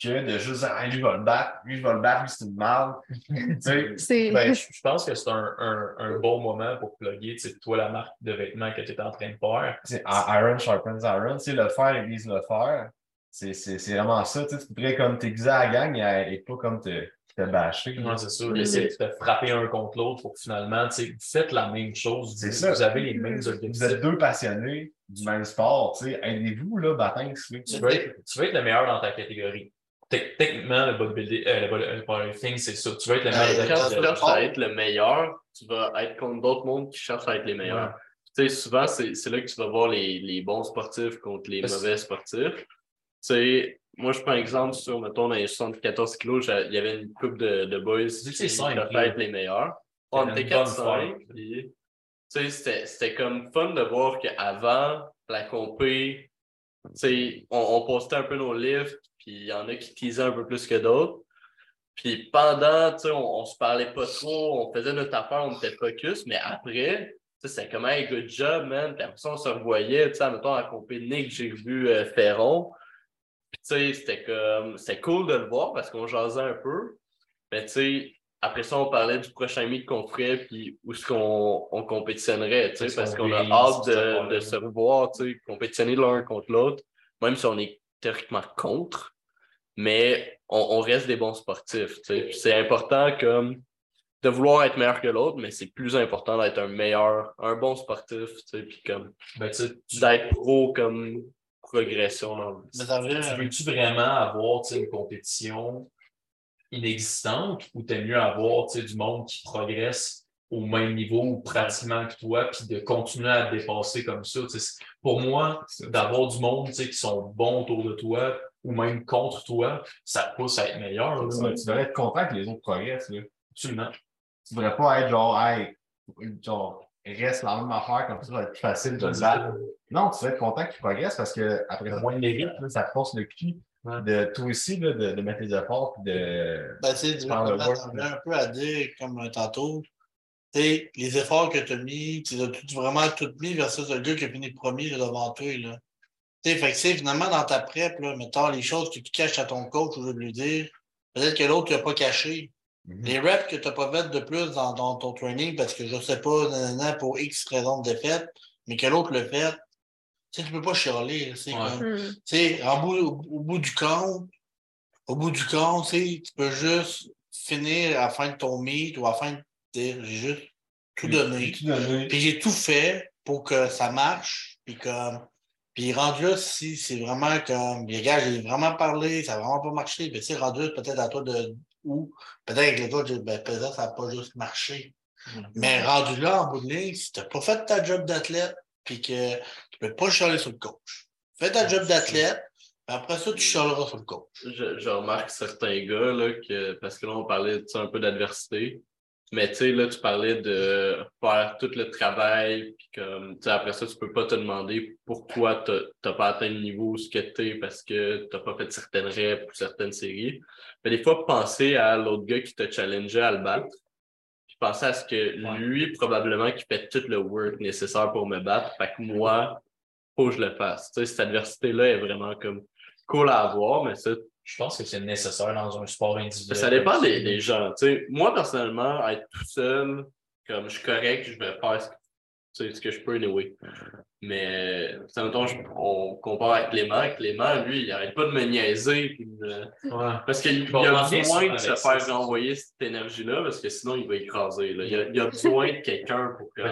que de juste dire, ah, lui, je vais le battre, lui, je vais le battre, lui, c'est une merde. Ben, je je pense que c'est un, un, un bon moment pour plugger, tu sais, toi, la marque de vêtements que tu es en train de faire. c'est Iron sharpens iron, tu sais, le faire vise le faire. C'est c'est- c'est vraiment ça, tu sais, tu pourrais comme t'aiguiser à la gang et, et pas comme te, te bâcher. Ouais, c'est ça. Essayer de te frapper un contre l'autre pour que finalement, tu sais, vous faites la même chose. C'est Vous, ça. vous avez les mêmes Vous objectifs. êtes deux passionnés du même sport, tu sais, aidez-vous, là, si Tu veux, être, tu veux être le meilleur dans ta catégorie. Tec- Techniquement, le bodybuilding, euh, le powerlifting, c'est ça. Tu veux être le Euh, meilleur. quand tu Quand tu catégorie. cherches à être le meilleur, tu vas être contre d'autres mondes qui cherchent à être les meilleurs. Tu sais, souvent, c'est c'est là que tu vas voir les, les bons sportifs contre les mauvais sportifs. Tu sais, moi, je prends exemple sur, mettons, dans les 74 kilos, il y avait une couple de, de boys qui cherchaient être les meilleurs. On était une bonne 4-5. fight. puis, Tu sais, c'était c'était comme fun de voir qu'avant la compé, tu sais, on, on postait un peu nos lifts, puis il y en a qui teasaient un peu plus que d'autres. Puis pendant, tu sais, on, on se parlait pas trop, on faisait notre affaire, on était focus, mais après, tu sais, c'était comme, hey, good job, man. Puis après ça, on se revoyait, tu sais, mettons, à Nick, j'ai vu euh, Ferron. Puis, tu sais, c'était comme, c'était cool de le voir parce qu'on jasait un peu. Mais, tu sais, après ça, on parlait du prochain meet qu'on ferait, puis où est-ce qu'on on compétitionnerait, tu sais, parce qu'on a hâte de, de se revoir, tu sais, compétitionner l'un contre l'autre, même si on est théoriquement contre, mais on, on reste des bons sportifs, tu sais. Puis C'est important comme de vouloir être meilleur que l'autre, mais c'est plus important d'être un meilleur, un bon sportif, tu sais, puis comme Ben, d'être pro comme progression dans le Mais ça veux-tu vraiment avoir une compétition inexistante ou t'aimes mieux avoir du monde qui progresse au même niveau ou pratiquement que toi, puis de continuer à te dépasser comme ça? Pour moi, d'avoir du monde qui sont bons autour de toi ou même contre toi, ça te pousse à être meilleur. là. Tu devrais être content que les autres progressent, là. Absolument. Tu devrais pas être genre, hey, genre, reste la même affaire comme ça, ça va être plus facile de le battre. Non, tu devrais être content qu'ils progressent parce que après ça, Moins de mérite. ça te force le cul Ouais. de toi aussi là, de, de mettre les efforts puis de. Ben, tu sais, un peu à dire, comme euh, tantôt, les efforts que tu as mis, tu as tout- vraiment tout mis versus le gars qui a fini premier devant toi. Là? Tu sais, fait que, finalement, dans ta prep, là, mettons les choses que tu caches à ton coach, je veux lui dire, peut-être que l'autre, tu n'as pas caché. Mhm. Les reps que tu n'as pas fait de plus dans, dans ton training parce que je ne sais pas, nanana, pour X raison de défaite, mais que l'autre le fait, tu tu peux pas chialer. C'est Ouais. Hmm. bout, au, au bout du compte, au bout du compte, tu peux juste finir à la fin de ton meet ou à la fin de dire j'ai juste tout donné. Tout donné. Puis j'ai tout fait pour que ça marche. Puis comme. Puis rendu là, si c'est vraiment comme. Les gars, j'ai vraiment parlé, ça n'a vraiment pas marché. Puis tu sais, rendu là, peut-être à toi de. Ou peut-être avec les autres, ben, peut-être ça n'a pas juste marché. Mais rendu là, en bout de ligne, si tu n'as pas fait ta job d'athlète, puis que tu peux pas chialer sur le coach. Fais ta job d'athlète, puis après ça, tu chialeras sur le coach. je, je remarque certains gars, là, que, parce que là, on parlait tu sais, un peu d'adversité. Mais tu sais, là, tu parlais de faire tout le travail, puis comme, tu sais, après ça, tu peux pas te demander pourquoi t'as t'as pas atteint le niveau où ce que t'es parce que t'as pas fait certaines reps ou certaines séries. Mais des fois, penser à l'autre gars qui t'a challengé à le battre, puis penser à ce que lui, probablement, qui fait tout le work nécessaire pour me battre, fait que moi, faut que je le fasse. Tu sais, cette adversité-là est vraiment comme cool à avoir, mais ça, Je pense que c'est nécessaire dans un sport individuel. ça dépend des, des gens. Tu sais, moi, personnellement, être tout seul, comme je suis correct, je vais faire ce que, tu sais, ce que je peux, anyway. Mais, sais, mettons, je- on compare avec Clément. Clément, lui, il arrête pas de me niaiser. puis de- Ouais. Parce qu'il Bon, a besoin de se faire ça. renvoyer cette énergie-là parce que sinon, il va écraser. Là. Il, a, il a besoin de quelqu'un pour que.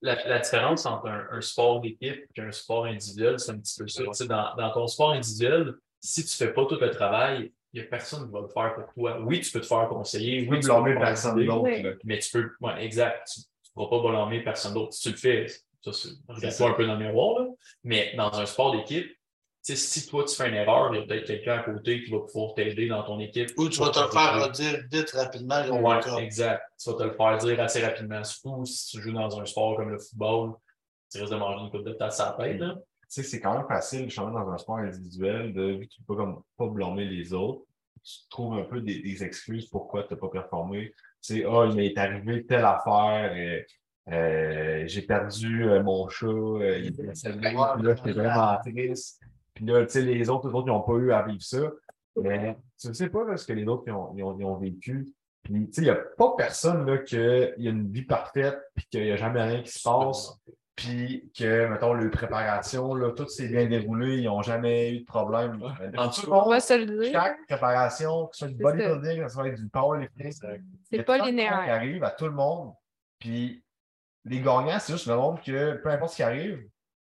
La, la différence entre un, un sport d'équipe et un sport individuel, c'est un petit peu ça. Tu sais, dans, dans ton sport individuel, si tu fais pas tout le travail, il n'y a personne qui va le faire pour toi. Oui, tu peux te faire conseiller. Tu Oui, peux tu peux blâmer personne d'autre. Oui. Mais tu peux, ouais, exact. Tu ne pourras pas blâmer personne d'autre. Si tu le fais, ça, regarde-toi un peu dans le miroir, là. Mais dans un sport d'équipe, si toi, tu fais une erreur, il y a peut-être quelqu'un à côté qui va pouvoir t'aider dans ton équipe. Ou tu vas te le faire redire vite, rapidement. Ouais, exact. Tu vas te le faire dire assez rapidement. Surtout si tu joues dans un sport comme le football, tu risques de manger une coupe de tasse à la tête. Là. Sais, c'est quand même facile, justement, dans un sport individuel, de, vu que tu peux pas comme pas blâmer les autres, tu trouves un peu des, des excuses pourquoi tu n'as pas performé. Tu sais, ah, il m'est arrivé telle affaire, euh, euh, j'ai perdu euh, mon chat, euh, il est puis là, j'étais vraiment triste. Puis là, tu sais, les autres, les autres, ils n'ont pas eu à vivre ça. Mais tu ne sais pas là, ce que les autres ils ont, ils ont, ils ont vécu. Puis, tu sais, il n'y a pas personne là, qui a une vie parfaite, puis qu'il n'y a jamais rien qui se passe puis que, mettons, leur préparation, là, tout s'est bien déroulé, ils n'ont jamais eu de problème. En tout On va cas, se le dire. chaque préparation, que ce soit du bodybuilding, que ce soit du powerlifting, C'est pas le linéaire. qui arrive à tout le monde. Puis les gagnants, c'est juste le monde que peu importe ce qui arrive,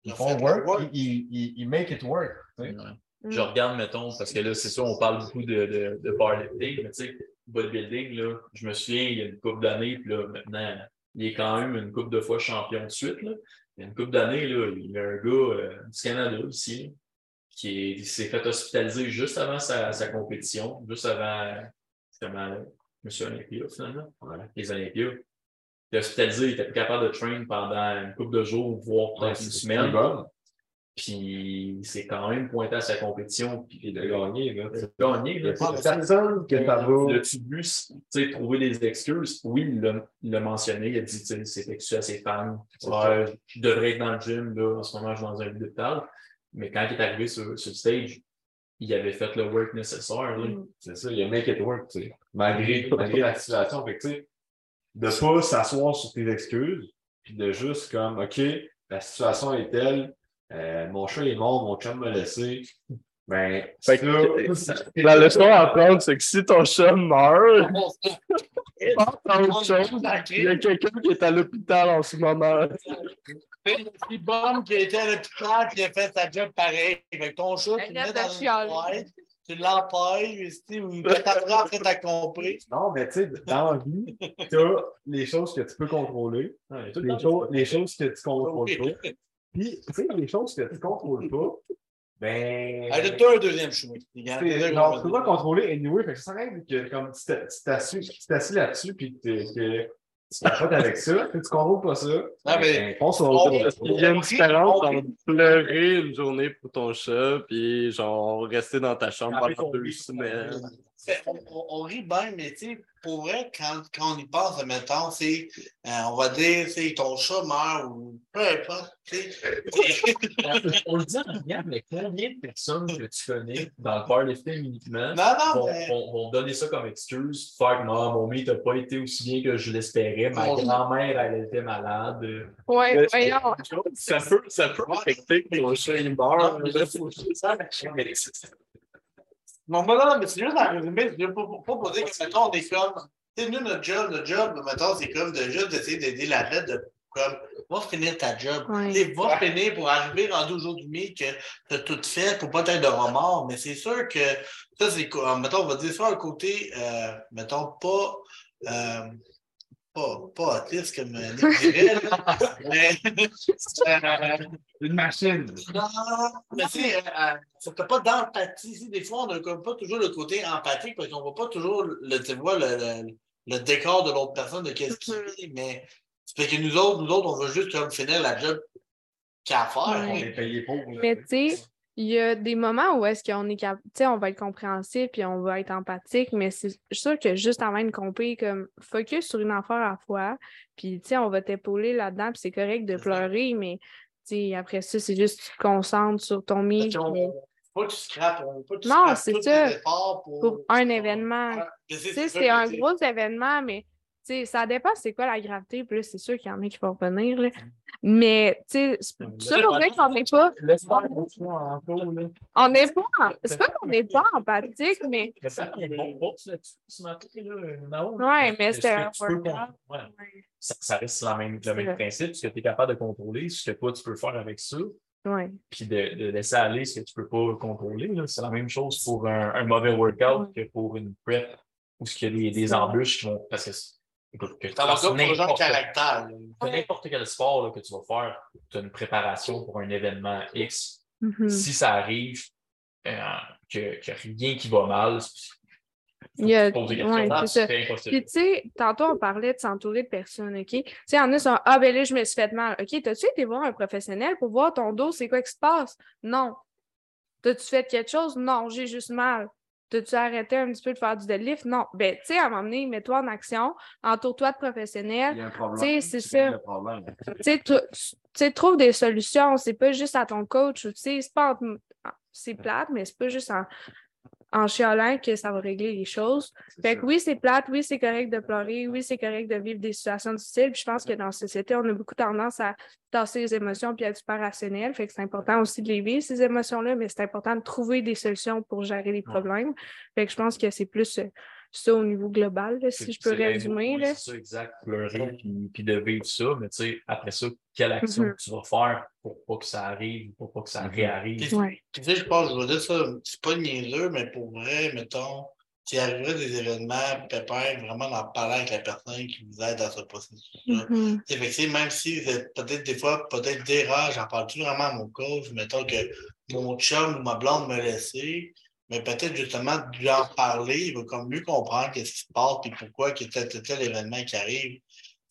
ils Ils ont font le work, work. ils, ils, ils- ils make it work. tu sais. Mm. Je regarde, mettons, parce que là, c'est sûr, on parle beaucoup de, de, de powerlifting, mais tu sais, bodybuilding, là, je me souviens, il y a une couple d'années, puis là, maintenant, il est quand même une couple de fois champion de suite, là. Il y a une couple d'années, là, il y a un gars euh, du Canada ici, là, qui est- qui s'est fait hospitaliser juste avant sa, sa compétition, juste avant, justement, Monsieur Olympia, finalement, les Olympias. Il est hospitalisé, il était plus capable de train pendant une couple de jours, voire peut-être une semaine. bon. Puis il s'est quand même pointé à sa compétition, puis il a gagné, là. A gagné, là. Personne que ça va. L'as-tu vu, tu sais, trouver des excuses? Oui, il l'a- mentionné, il a dit, tu sais, c'est excusé à ses fans. Ouais, je devrais être dans le gym, là, en ce moment, je suis dans un hôpital. Mais quand il est arrivé sur, sur le stage, il avait fait le work nécessaire, là. Mm. C'est ça, il a make it work, tu sais. Malgré, malgré la situation. Fait que, tu sais, de pas s'asseoir sur tes excuses, puis de juste comme, OK, la situation est telle, euh, mon chat est mort, mon chum m'a laissé. Ben, Fait que, ça- La leçon à apprendre, c'est que si ton chat meurt. Il y a quelqu'un qui est à l'hôpital en ce moment. C'est Bombe qui été à l'hôpital qui a fait sa job pareil. Avec ton chat, tu le mets dans de une boîte, tu sais, ou t'apprends après t'as compris. Non, mais tu sais, dans la vie, tu as les choses que tu peux contrôler, les, choses, les choses que tu contrôles pas. Puis, tu sais, les choses que tu contrôles pas, ben. Ajoute-toi un deuxième genre, tu peux pas contrôler anyway, fait que ça sert que comme tu t'as- tu t'assis là-dessus puis que, tu capotes avec ça, que tu contrôles pas ça. Ah, mais- ben, On- Il y a une différence entre pleurer une journée pour ton chat, puis genre rester dans ta chambre pendant deux semaines. On, on- on rit bien, mais tu sais, pour vrai, quand, quand on y pense, mettons, c'est, euh, on va dire, c'est ton chat meurt ou peu importe, tu sais. On le dit en rien, mais combien de personnes que tu connais dans le powerlifting uniquement non, non, vont, mais. vont- vont donner ça comme excuse, faire que non, mon meat n'a pas été aussi bien que je l'espérais, ma Bon. grand-mère, elle était malade. Mais- voyons. Ça peut, ça peut affecter que ton chat il meurt. Non, mais non, mais c'est juste en résumé, pour, pour, pour dire que, mettons, on est comme. Tu sais, nous, notre job, notre job, mettons, c'est comme de juste d'essayer d'aider l'athlète de. Comme, va finir ta job. Ouais. Sais, Va finir pour arriver rendu aujourd'hui que tu as tout fait pour pas être de remords. Mais c'est sûr que ça, c'est? Mettons, on va dire ça un côté, euh, mettons, pas. euh, pas, pas autiste comme Nick dirait, là. mais, euh, Une machine. non, mais tu sais, euh, euh, ça fait pas d'empathie. Des fois, on n'a comme pas toujours le côté empathique parce qu'on voit pas toujours le, tu vois, le, le, le décor de l'autre personne, de qu'est-ce qu'il vit, mais c'est fait que nous autres, nous autres, on veut juste comme finir la job qu'il y a à faire. Ouais. On est payé pour. là. Mais tu sais, il y a des moments où est-ce qu'on est capable, tu sais, on va être compréhensif puis on va être empathique, mais c'est sûr que juste avant une compé, comme focus sur une affaire à la fois, puis tu sais, on va t'épauler là-dedans, puis c'est correct de pleurer, mais tu sais, après ça, c'est juste que tu te concentres sur ton Faut pas que tu scrapes, on veut pas que tu Non, c'est ça. pour, pour un événement. C'est un gros événement, mais sais, ça dépend c'est quoi la gravité, puis là, c'est sûr qu'il y en a qui vont revenir, là. Mais tu sais, c'est ça pour dire qu'on n'est pas, on n'est pas, c'est pas qu'on n'est pas empathique, mais il. Ouais, mais que un ça, reste la même, le C'est même vrai. principe, ce que tu es capable de contrôler, ce que toi tu peux faire avec ça, ouais. puis de, de laisser aller ce que tu peux pas contrôler. C'est la même chose pour un, un mauvais workout que pour une prep ou ce qu'il y a des, des C'est embûches qui vont. Parce que, écoute, que tu fasses n'importe caractère. n'importe quel sport là, que tu vas faire, tu as une préparation pour un événement X. Mhm. si ça arrive, euh, que, que rien qui va mal, Il y a- ouais, Ah, c'est impossible. Puis, tu sais, tantôt, on parlait de s'entourer de personnes, OK? Tu sais, il y en a qui sont Ah, ben là, je me suis fait mal. OK, t'as-tu été voir un professionnel pour voir ton dos, c'est quoi qui se passe? Non. T'as-tu fait quelque chose? Non, j'ai juste mal. T'as-tu arrêté un petit peu de faire du deadlift? Non. Ben, tu sais, à un moment donné, mets-toi en action, entoure-toi de professionnels. Il y a un problème. Tu sais, c'est ça. Tu sais, trouve des solutions. C'est pas juste à ton coach. Tu sais, c'est pas en- c'est plate, mais c'est pas juste en, en chialant que ça va régler les choses. Fait ça. que oui, c'est plate, oui, c'est correct de pleurer, oui, c'est correct de vivre des situations difficiles. Puis je pense que dans la société, on a beaucoup tendance à tasser les émotions puis à être super rationnel. Fait que c'est important aussi de les vivre, ces émotions-là, mais c'est important de trouver des solutions pour gérer les problèmes. Fait que je pense que c'est plus euh, ça au niveau global, là, si je peux résumer. C'est ça, exact. Pleurer puis, puis de vivre ça, mais tu sais, après ça, quelle action Mhm. tu vas faire pour pas que ça arrive, pour pas que ça Mhm. réarrive? Ouais. Puis, tu sais, je pense, je veux dire ça, c'est pas niaiseux, mais pour vrai, mettons, s'il arriverait des événements pépins, vraiment d'en parler avec la personne qui vous aide dans ce processus-là. Sais, même si vous êtes peut-être des fois, peut-être dire, ah, j'en parle-tu vraiment à mon coach, mettons que mon chum ou ma blonde me laissé, mais peut-être justement de lui en parler, il va comme mieux comprendre qu'est-ce qui se passe et pourquoi qu'il y a tel, tel, événement qui arrive.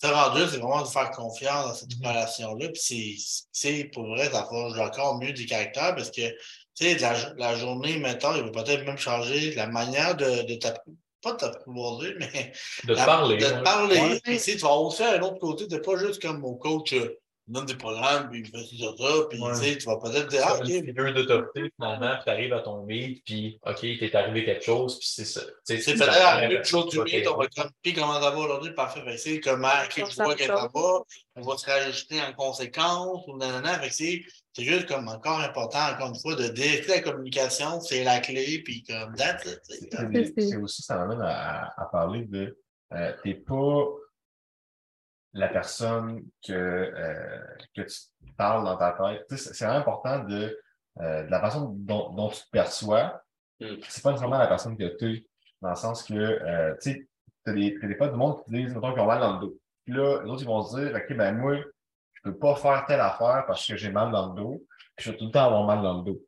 Ça rendu, c'est vraiment de faire confiance dans cette relation-là. Puis c'est- c'est pour vrai, ça forge encore mieux du caractère parce que tu sais, la, la journée, mettons, il va peut-être même changer la manière de, de t'app- pas de mais De te parler. De te parler. Ouais. Puis, tu vas aussi à un autre côté, de pas juste comme mon coach euh, donne des programmes, puis il ça, ça, puis Ouais. tu sais, tu vas peut-être dire, ah, une ok, figure d'autorité, finalement, puis t'arrives à ton meet, puis OK, il t'est arrivé quelque chose, puis c'est ça. Tu c'est tu peut-être arrivé le jour du meet, on va comme, puis comment ça va aujourd'hui, parfait, fait que c'est comment, ok, je vois qu'elle va, on va se rajouter en conséquence, ou nanana, fait que c'est, c'est juste comme encore important, encore une fois, de délaisser la communication, c'est la clé, puis comme, tu sais, C'est- aussi, ça m'amène à, à parler de euh, t'es pas la personne que, euh, que tu parles dans ta tête. Tu C'est vraiment important de, euh, de la façon dont, dont tu te perçois. Mm. C'est pas nécessairement la personne que tu es, dans le sens que euh, tu sais, t'as des, t'as des fois du monde qui te disent, mettons, qu'ils ont mal dans le dos. Puis là, les autres, ils vont se dire, OK, ben moi, je peux pas faire telle affaire parce que j'ai mal dans le dos. Puis je vais tout le temps avoir mal dans le dos.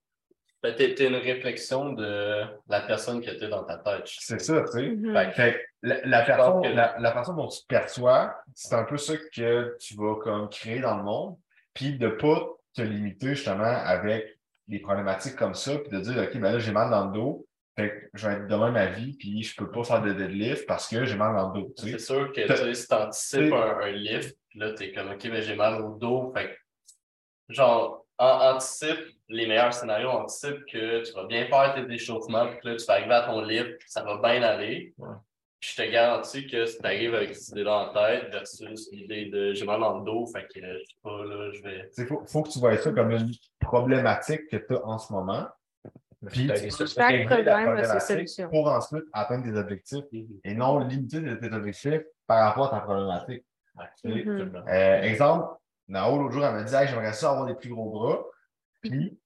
Ben, t'es, t'es une réflexion de la personne que t'es dans ta tête. C'est ça, tu sais. Mhm. Fait la, la façon, que- la, la façon dont tu te perçois, c'est un peu ça que tu vas comme créer dans le monde. Puis de pas te limiter justement avec des problématiques comme ça, puis de dire OK, ben là, j'ai mal dans le dos. Fait que je vais être demain ma vie, puis je peux pas faire de deadlift parce que j'ai mal dans le dos. tu. C'est sûr que tu sais, si t'anticipes un, un lift, puis là, t'es comme, OK, ben, j'ai mal au dos. Fait que, genre, anticipe les meilleurs scénarios, anticipe que tu vas bien faire tes échauffements, puis que là, tu vas arriver à ton lift, ça va bien aller. Ouais. Puis je te garantis que si tu arrives avec cette idée-là en tête versus l'idée de j'ai mal dans le dos, fait que je sais pas, là, je vais. Il faut, faut que tu vois ça comme une problématique que tu as en ce moment. Puis tu peux Chaque problème a ses problématique solutions. pour ensuite atteindre tes objectifs et non limiter tes objectifs par rapport à ta problématique. Mhm. Euh, exemple, Nao, l'autre jour, elle m'a dit hey, j'aimerais ça avoir des plus gros bras. Puis,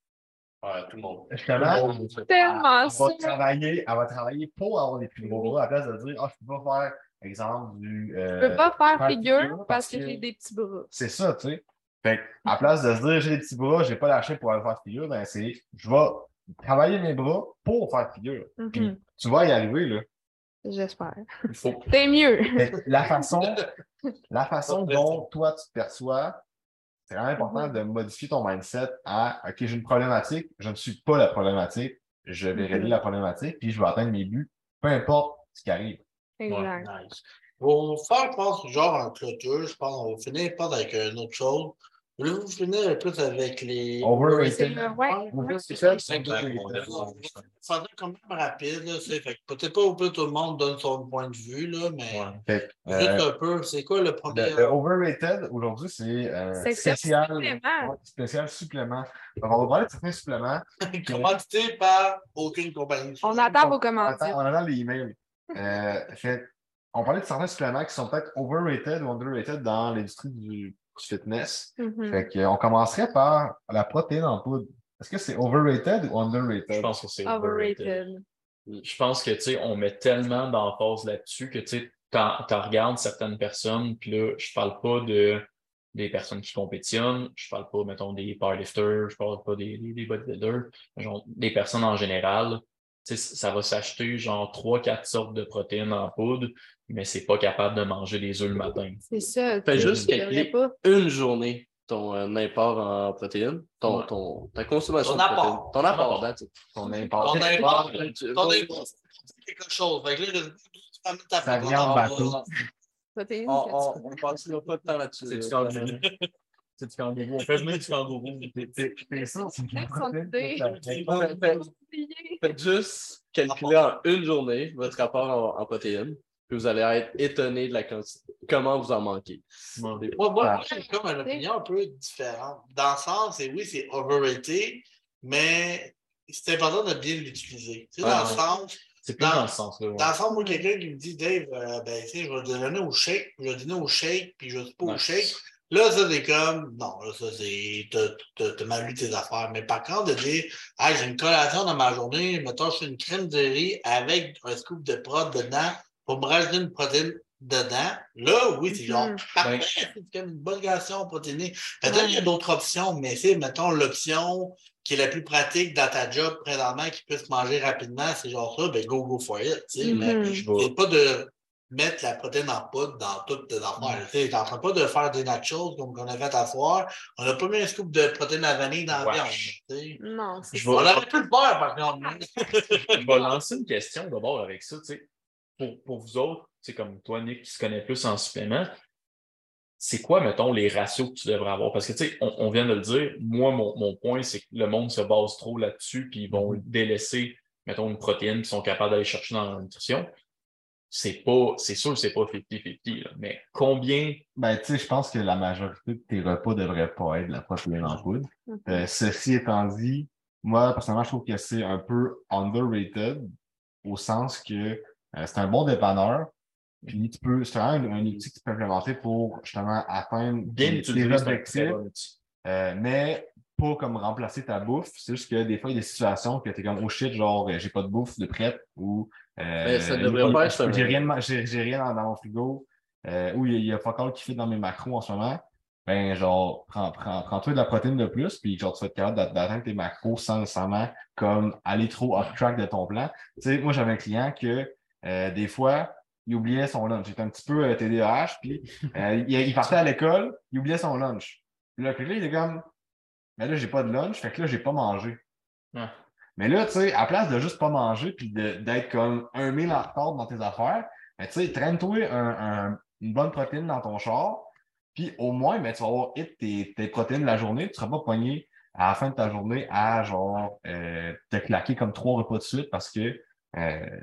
Ouais, tout le monde. justement, Tellement elle va, travailler, elle va travailler pour avoir des plus gros bras à la place de dire Ah, je peux pas faire, exemple, du. euh, Je peux pas faire figure figure parce que que- j'ai des petits bras. C'est ça, tu sais. Fait que, à la place de se dire j'ai des petits bras, j'ai pas lâché pour aller faire figure, ben c'est je vais travailler mes bras pour faire figure. Puis Mhm. tu vas y arriver, là. J'espère. C'est mieux. La façon, la façon dont toi tu te perçois, c'est vraiment important de modifier ton mindset à OK, j'ai une problématique, je ne suis pas la problématique, je vais régler Mhm. la problématique, puis je vais atteindre mes buts, peu importe ce qui arrive. Exact. Nice. On va faire, je pense, genre en clôture. Je pense qu'on va finir pas avec une autre chose. Voulez-vous finir plus avec les. Overrated. Ouais. C'est ça, ça. c'est quand même rapide, là. c'est- Fait peut-être pas au plus tout le monde donne son point de vue, là, mais Fait que, euh, un peu. C'est quoi le premier? Le, le overrated, aujourd'hui, c'est euh, C'est spécial, supplément. ouais, spécial supplément. Donc, on va parler de certains suppléments. Commandité par aucune compagnie. On attend vos commentaires. on attend les emails. Euh, fait, on parlait de certains suppléments qui sont peut-être overrated ou underrated dans l'industrie du, du fitness. Mhm. Fait que, on commencerait par la protéine en poudre. Est-ce que c'est overrated ou underrated? je pense que c'est overrated. Overrated. Je pense que, tu sais, on met tellement d'emphase là-dessus que, tu sais, quand tu regardes certaines personnes, puis là, je parle pas de des personnes qui compétitionnent. Je parle pas, mettons, des powerlifters, je parle pas des, des, des bodybuilders, genre, des personnes en général. Tu sais, ça va s'acheter genre trois, quatre sortes de protéines en poudre, mais c'est pas capable de manger des œufs le matin. C'est ça. Fais juste calculer une journée ton euh, apport en protéines, ton, Ouais. ton, ta consommation Ton de protéines. apport. Ton apport, Ton import. import, ton import, c'est quelque chose. Fait que là, tu vas mettre ta en. Protéines, On, on passera pas de temps là-dessus. C'est du kangourou. C'est du kangourou. On fait venir du kangourou. C'est ça. Faites- juste calculer en une journée votre apport en, en protéines, puis vous allez être étonné de la quantité. Comment vous en manquez. Moi, moi, Ah. moi, j'ai comme une opinion un peu différente. Dans le sens, c'est oui, c'est overrated, mais c'est important de bien l'utiliser. Tu sais, dans le Ouais. sens, C'est plus Dans- dans, ce sens-là. ouais. dans le sens, moi, quelqu'un qui me dit, Dave, euh, ben, tu sais, je vais te donner au shake, je vais te donner au shake, puis je ne sais pas au Ouais. shake. Là, ça, c'est comme, non, là, ça, c'est, t'as- t'as t'as mal lu tes affaires. Mais par contre, de dire, hey, j'ai une collation dans ma journée, mettons, je fais une crème de riz avec un scoop de prod dedans pour me rajouter une protéine dedans. Là, oui, c'est genre, Mhm. parfait, c'est comme une bonne ration protéinée. Maintenant, il y a d'autres options, mais c'est, mettons, l'option qui est la plus pratique dans ta job présentement, qui peut se manger rapidement, c'est genre ça, ben go, go for it, tu sais. Mais c'est pas de mettre la protéine en poudre dans toutes tes affaires. Tu sais, T'es en train pas de faire des nachos comme qu'on a fait à soir. On n'a pas mis un scoop de protéines à vanille dans la viande. tu sais. Non, c'est Je On vais- aurait pu le faire, par contre. je vais lancer une question d'abord avec ça. tu sais. Pour, pour vous autres, c'est comme toi, Nick, qui se connaît plus en supplément, c'est quoi, mettons, les ratios que tu devrais avoir? Parce que, tu sais, on, on vient de le dire, moi, mon, mon point, c'est que le monde se base trop là-dessus, puis ils vont délaisser, mettons, une protéine qu'ils sont capables d'aller chercher dans la nutrition. C'est pas, c'est sûr, que c'est pas 50-50, là, mais combien? Ben, tu sais, je pense que la majorité de tes repas devraient pas être de la protéine en poudre. Mhm. Euh, ceci étant dit, moi, personnellement, je trouve que c'est un peu underrated au sens que euh, c'est un bon dépanneur. Puis tu peux, c'est un, un outil que tu peux implémenter pour justement atteindre tes- objectifs, euh, mais pas comme remplacer ta bouffe. C'est juste que des fois, il y a des situations que tu es comme, oh shit, genre, euh, j'ai pas de bouffe de prête ou euh, ça j'ai devrait pas être un- j'ai rien, j'ai j'ai rien dans, dans mon frigo euh, ou il y a, pas encore qui fait dans mes macros en ce moment. Ben, genre, prends, prends, prends-toi de la protéine de plus, puis genre, tu vas être capable d'a- d'atteindre tes macros sans nécessairement comme aller trop off track de ton plan. Tu sais, moi, j'avais un client que euh, des fois, il oubliait son lunch. Il était un petit peu euh, TDAH, puis euh, il, il partait à l'école, il oubliait son lunch. Puis là, puis là, il était comme, mais là, j'ai pas de lunch, fait que là, j'ai pas mangé. Mais là, tu sais, à place de juste pas manger puis d'être comme un mille en retard dans tes affaires, ben, tu sais, traîne-toi un- un- une bonne protéine dans ton char, puis au moins, ben, tu vas avoir hit tes, tes protéines de la journée, tu seras pas pogné à la fin de ta journée à genre euh, te claquer comme trois repas de suite parce que euh,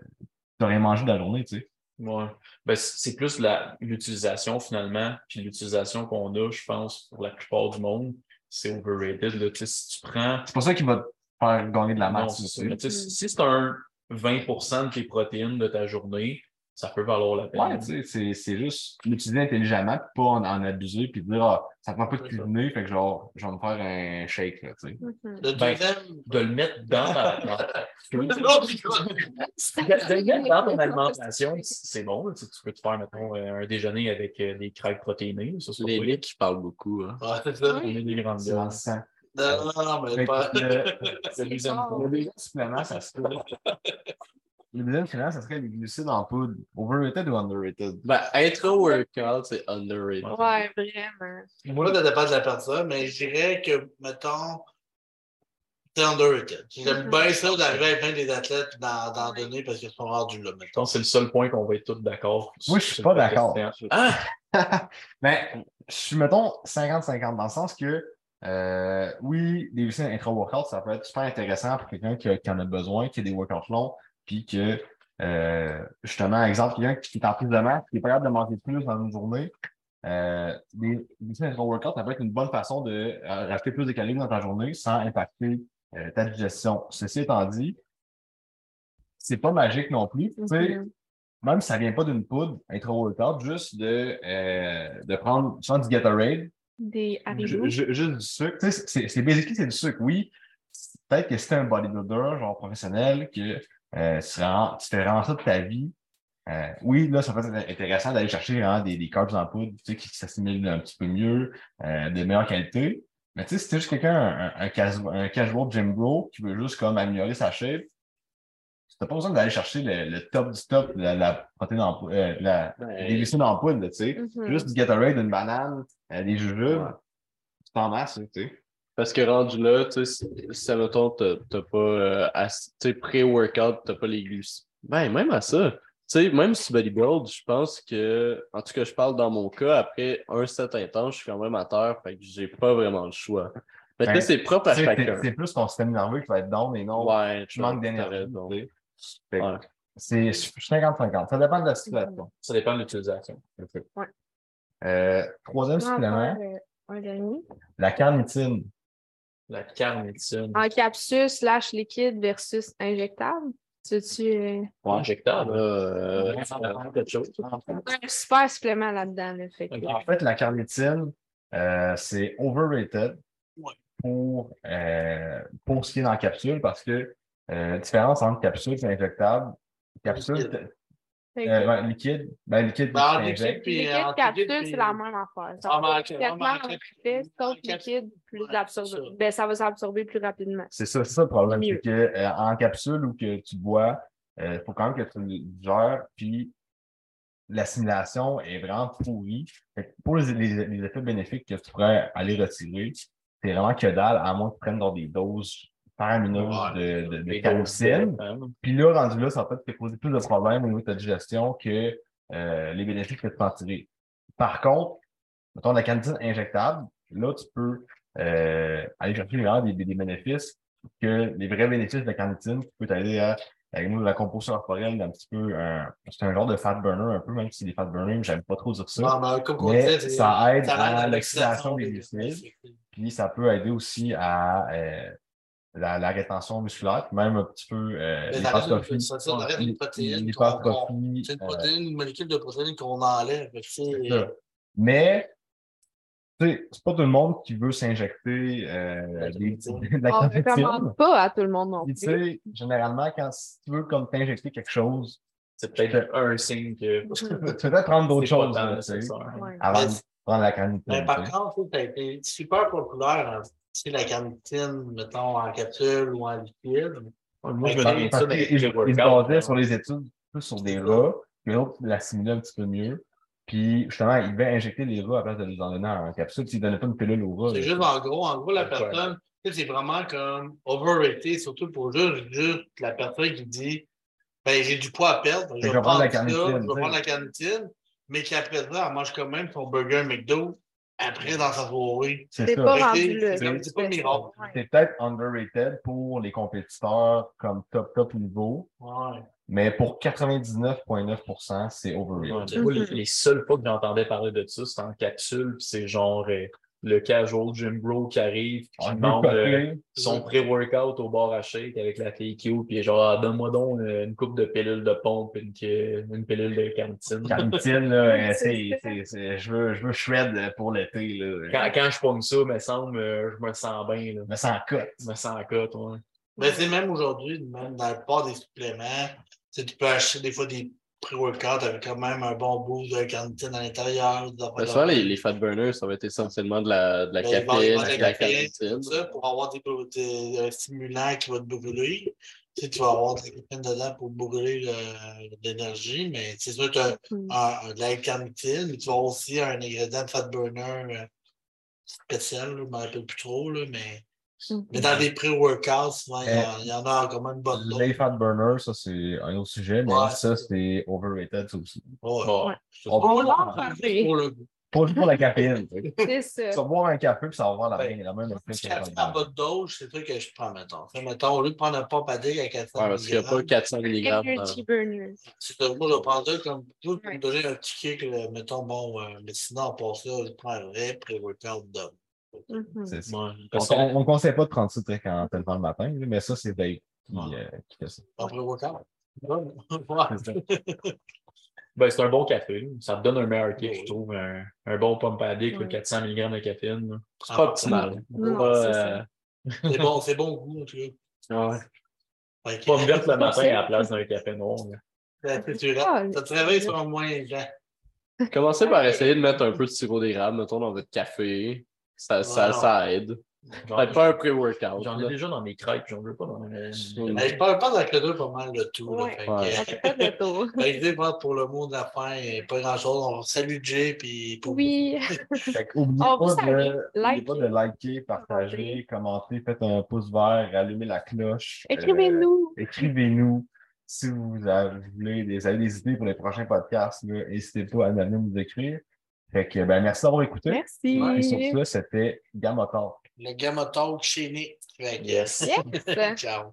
tu rien mangé de la journée, tu sais. Ouais. Ben, c'est plus l'utilisation finalement, puis l'utilisation qu'on a, je pense, pour la plupart du monde, c'est overrated. Là. Tu sais, Si tu prends. C'est pas ça qui va te faire gagner de la Non, masse. ça. Mais si si c'est un 20% de tes protéines de ta journée, ça peut valoir la peine. Ouais, tu sais, c'est- c'est juste l'utiliser intelligemment, pas en, en abuser, puis dire, ah, ça prend pas de cuisiner, fait que genre, je vais me faire un shake, là, tu sais. Le Ben, deuxième. De le mettre dans ta. De le mettre dans ton alimentation, c'est bon. Tu sais, tu peux te faire, mettons, un déjeuner avec euh, des crêpes protéinées. Ça, c'est Les Nick qui parlent beaucoup. Hein. C'est ça. On est des grandes C'est dans gueules. le sang. Non, non, non, mais pas. le, Le deuxième fort. point. le deuxième supplément, ça serait. Le deuxième supplément, ça serait les glucides en poudre. Overrated ou underrated? Ben, intro-workout, c'est underrated. Ouais, vraiment. Moi, ça dépend de la personne, mais je dirais que, mettons, c'est underrated. J'aime Mhm. bien ça d'arriver avec plein des athlètes d'en d'en donner parce qu'ils sont rendus là, mettons. c'est le seul point qu'on va être tous d'accord. Moi, je suis pas d'accord. Ah! Ben, je suis, mettons, 50-50, dans le sens que, euh, oui, des glucides intra-workout, ça peut être super intéressant pour quelqu'un qui, a- qui en a besoin, qui a des workouts longs, puis que, euh, justement, exemple, quelqu'un qui est en prise de masse, qui est pas capable de manger plus dans une journée, euh, des glucides intra-workout, ça peut être une bonne façon de euh, rajouter plus de calories dans ta journée sans impacter euh, ta digestion. Ceci étant dit, c'est pas magique non plus. Mhm. même si ça vient pas d'une poudre intra-workout, juste de, euh, de prendre soit du Gatorade, Des ju- juste du sucre. C'est, basically, c'est du sucre, oui. Peut-être que t'es un bodybuilder, genre professionnel, que euh, tu, rends- tu fais vraiment ça de ta vie, Euh, oui, là, ça peut être intéressant d'aller chercher vraiment des, des carbs en poudre tu sais, qui s'assimilent un petit peu mieux, euh, de meilleure qualité. Mais tu sais, si t'es juste quelqu'un, un, un, casu- un casual gym bro qui veut juste comme améliorer sa shape, t'as pas besoin d'aller chercher le, le top du top, la, la protéine en poudre, euh, la, Ouais. des en poudre, tu sais. Mhm. Juste du Gatorade, une banane, euh, des jujubes, Ouais. tu t'en masses, tu sais. Parce que rendu là, tu sais, si, si, admettons, t'as t'as pas, euh, tu sais, pré-workout, t'as pas les glucides. Ben, même à ça. Tu sais, même si bodybuild, je pense que, en tout cas, je parle dans mon cas, après un set intense, je suis quand même à terre, fait que j'ai pas vraiment le choix. Mais tu Ben, sais, c'est propre à chacun. C'est plus ton système nerveux qui va être down et non Ouais, tu manques d'énergie. Ouais. C'est 50-50. Ça dépend de la situation. Ça dépend de l'utilisation. Euh, troisième supplément, euh, un dernier. la carnitine. La carnitine. En capsule slash liquide versus injectable? Tu-tu. euh, Injectable. Euh, Euh, quelque chose. un super supplément là-dedans, là, fait En fait, la carnitine, euh, c'est overrated Ouais. pour, euh, pour ce qui est dans la capsule parce que euh, différence entre capsule et injectable. Capsule, euh, ouais, liquide, ben liquide, Ben, liquide, puis liquide en capsule, c'est la même affaire. Ça va sauf liquide, plus Ouais, absorbé. Ben, ça va s'absorber plus rapidement. C'est ça, c'est ça le problème. C'est que euh, en capsule ou que tu bois, il faut quand même que tu le gères, puis l'assimilation est vraiment pourrie. Pour les, les- les effets bénéfiques que tu pourrais aller retirer, c'est vraiment que dalle, à moins que tu prennes dans des doses faramineuses Ouais. de, de, de Puis là, rendu là, ça va peut-être te causer plus de problèmes au niveau de ta digestion que euh, les bénéfices que tu peux en tirer. Par contre, mettons la carnitine injectable, là, tu peux euh, aller chercher vraiment des, des, des bénéfices que les vrais bénéfices de la carnitine qui peut t'aider à, avec nous, la composition corporelle, un petit peu, un- c'est un genre de fat burner un peu, même si c'est des fat burners, j'aime pas trop dire ça. Non, mais comme Mais c'est- ça aide à l'oxydation des glucides. Puis ça peut aider aussi à euh, la, la rétention musculaire, puis même un petit peu euh, Mais ça l'hypertrophie. une- ça- ça reste une protéine qu'on- L'hypertrophie, C'est une euh, protéine, une molécule de protéine qu'on enlève. Mais, tu sais, c'est pas tout le monde qui veut s'injecter euh, La des- carnitine. de la On ne recommande pas à tout le monde non Puis, tu plus. sais, généralement, quand si tu veux comme t'injecter quelque chose, C'est peut-être un signe que tu peux peut-être prendre d'autres choses là, tu. Ouais. avant Mais- de prendre la. Mais par tu contre, ça a été super populaire, hein, tu sais, la carnitine, mettons, en capsule ou en liquide. Moi, je me qu'ils ils se basaient sur les études plus sur des rats, puis l'autre l'assimilaient un petit peu mieux. Puis justement, ils devaient injecter les rats à place de les en donner en capsule. Ils ne donnaient pas une pilule aux rats. C'est juste en gros, en gros, la personne, c'est vraiment comme overrated, surtout pour juste, juste la personne qui dit ben j'ai du poids à perdre, je je vais prendre la carnitine, je vais prendre la carnitine, mais qu'après ça, elle mange quand même son burger McDo après dans sa soirée. C'est C'est pas rendu pas miracle. Peut-être underrated pour les compétiteurs comme top, top niveau, Ouais. mais pour 99,9%, c'est overrated. Ouais, les, Mhm. les seules fois que j'entendais parler de ça, c'était en capsule, puis c'est genre euh, le casual gym bro qui arrive, qui demande euh, son pré-workout au bar à shake avec la fille cute, puis genre, ah, donne-moi donc euh, une coupe de pilules de pompe, une, que- une pilule de carnitine. Carnitine, là, euh, C'est c'est, c'est, c'est- je veux, je veux shred pour l'été, là. Quand, quand je pogne ça, me semble, euh, je me sens bien, là. Mais sans cote. Je me sens en cote, ouais. Mais c'est même aujourd'hui, même dans le plupart des suppléments, tu peux acheter des fois des pré-workouts avec quand même un bon boost de carnitine à l'intérieur. souvent, les, fat burners, ça va être essentiellement de la, de la Ben, caféine, de la carnitine. ça, pour avoir des, des, un stimulant qui va te brûler. Tu sais, tu vas avoir de la caféine dedans pour brûler le- l'énergie, mais c'est sûr que tu as Mhm. un- un- de la carnitine, mais tu vas avoir aussi un ingrédient de fat burner euh, spécial, là, je ne me rappelle plus trop, là, mais. Mais dans des pré-workouts, il y, Euh, y en a quand même une bonne. Les fat burners, ça, c'est un autre sujet, mais Ouais, ça, c'est- overrated, ça aussi. Ouais. Ouais. On On va en parler. Pour le goût. pas juste pour la caféine. C'est ça. Tu vas boire un café, puis ça va avoir la, Ben, même- la même effet le café à burner. bonne dose, c'est ça que je prends, mettons. Fait, mettons, au lieu de prendre un pompe à dick à 400 Ouais, parce qu'il n'y a pas 400 mg. C'est de moi, je prends ça comme tout pour me donner un petit kick, là, mettons, bon, euh, mais sinon, pour ça, je prends un vrai pré-workout d'homme. Mhm. C'est ça. ouais. On ne conseille pas de prendre ça très quand t'es le le matin, mais ça, c'est Dave qui, Ouais. euh, qui fait ça. Pré-workout. Ouais. Ben, c'est un bon café. Ça te donne un meilleur kick, je trouve. Un, un bon là, Ouais. 400 mg de caféine. C'est Ah, pas optimal. Euh. C'est bon, c'est bon goût, en tout cas. ouais. Fait que- Pas me verte le matin à la place d'un café noir. Ah, Ça te réveille sur un moins gens. Commencez par essayer de mettre un peu de sirop d'érable, mettons, dans votre café. Ça, ça, Ouais, ça aide. J'en pas un pré-workout. j'en ai là. déjà dans mes crêpes, j'en veux pas dans mes. Mais je parle pas avec le deux pas mal de tout. Là, Ouais. que, Ouais. Fait pas de que, pour le mot de la fin, pas grand chose. On salue Jay. Puis pour... Oui. Fait que oubliez On vous pas, salue. de, Like. pas de liker, partager, commenter, faites un pouce vert, allumez la cloche. Euh, Écrivez-nous. Écrivez-nous. Si vous avez, voulez des, avez des idées pour les prochains podcasts, là, n'hésitez pas à venir nous écrire. Fait que, ben, merci d'avoir écouté. Merci. Et sur ça, c'était Gamma Talk. Le Gamma Talk chez Nick. Yes. Ciao.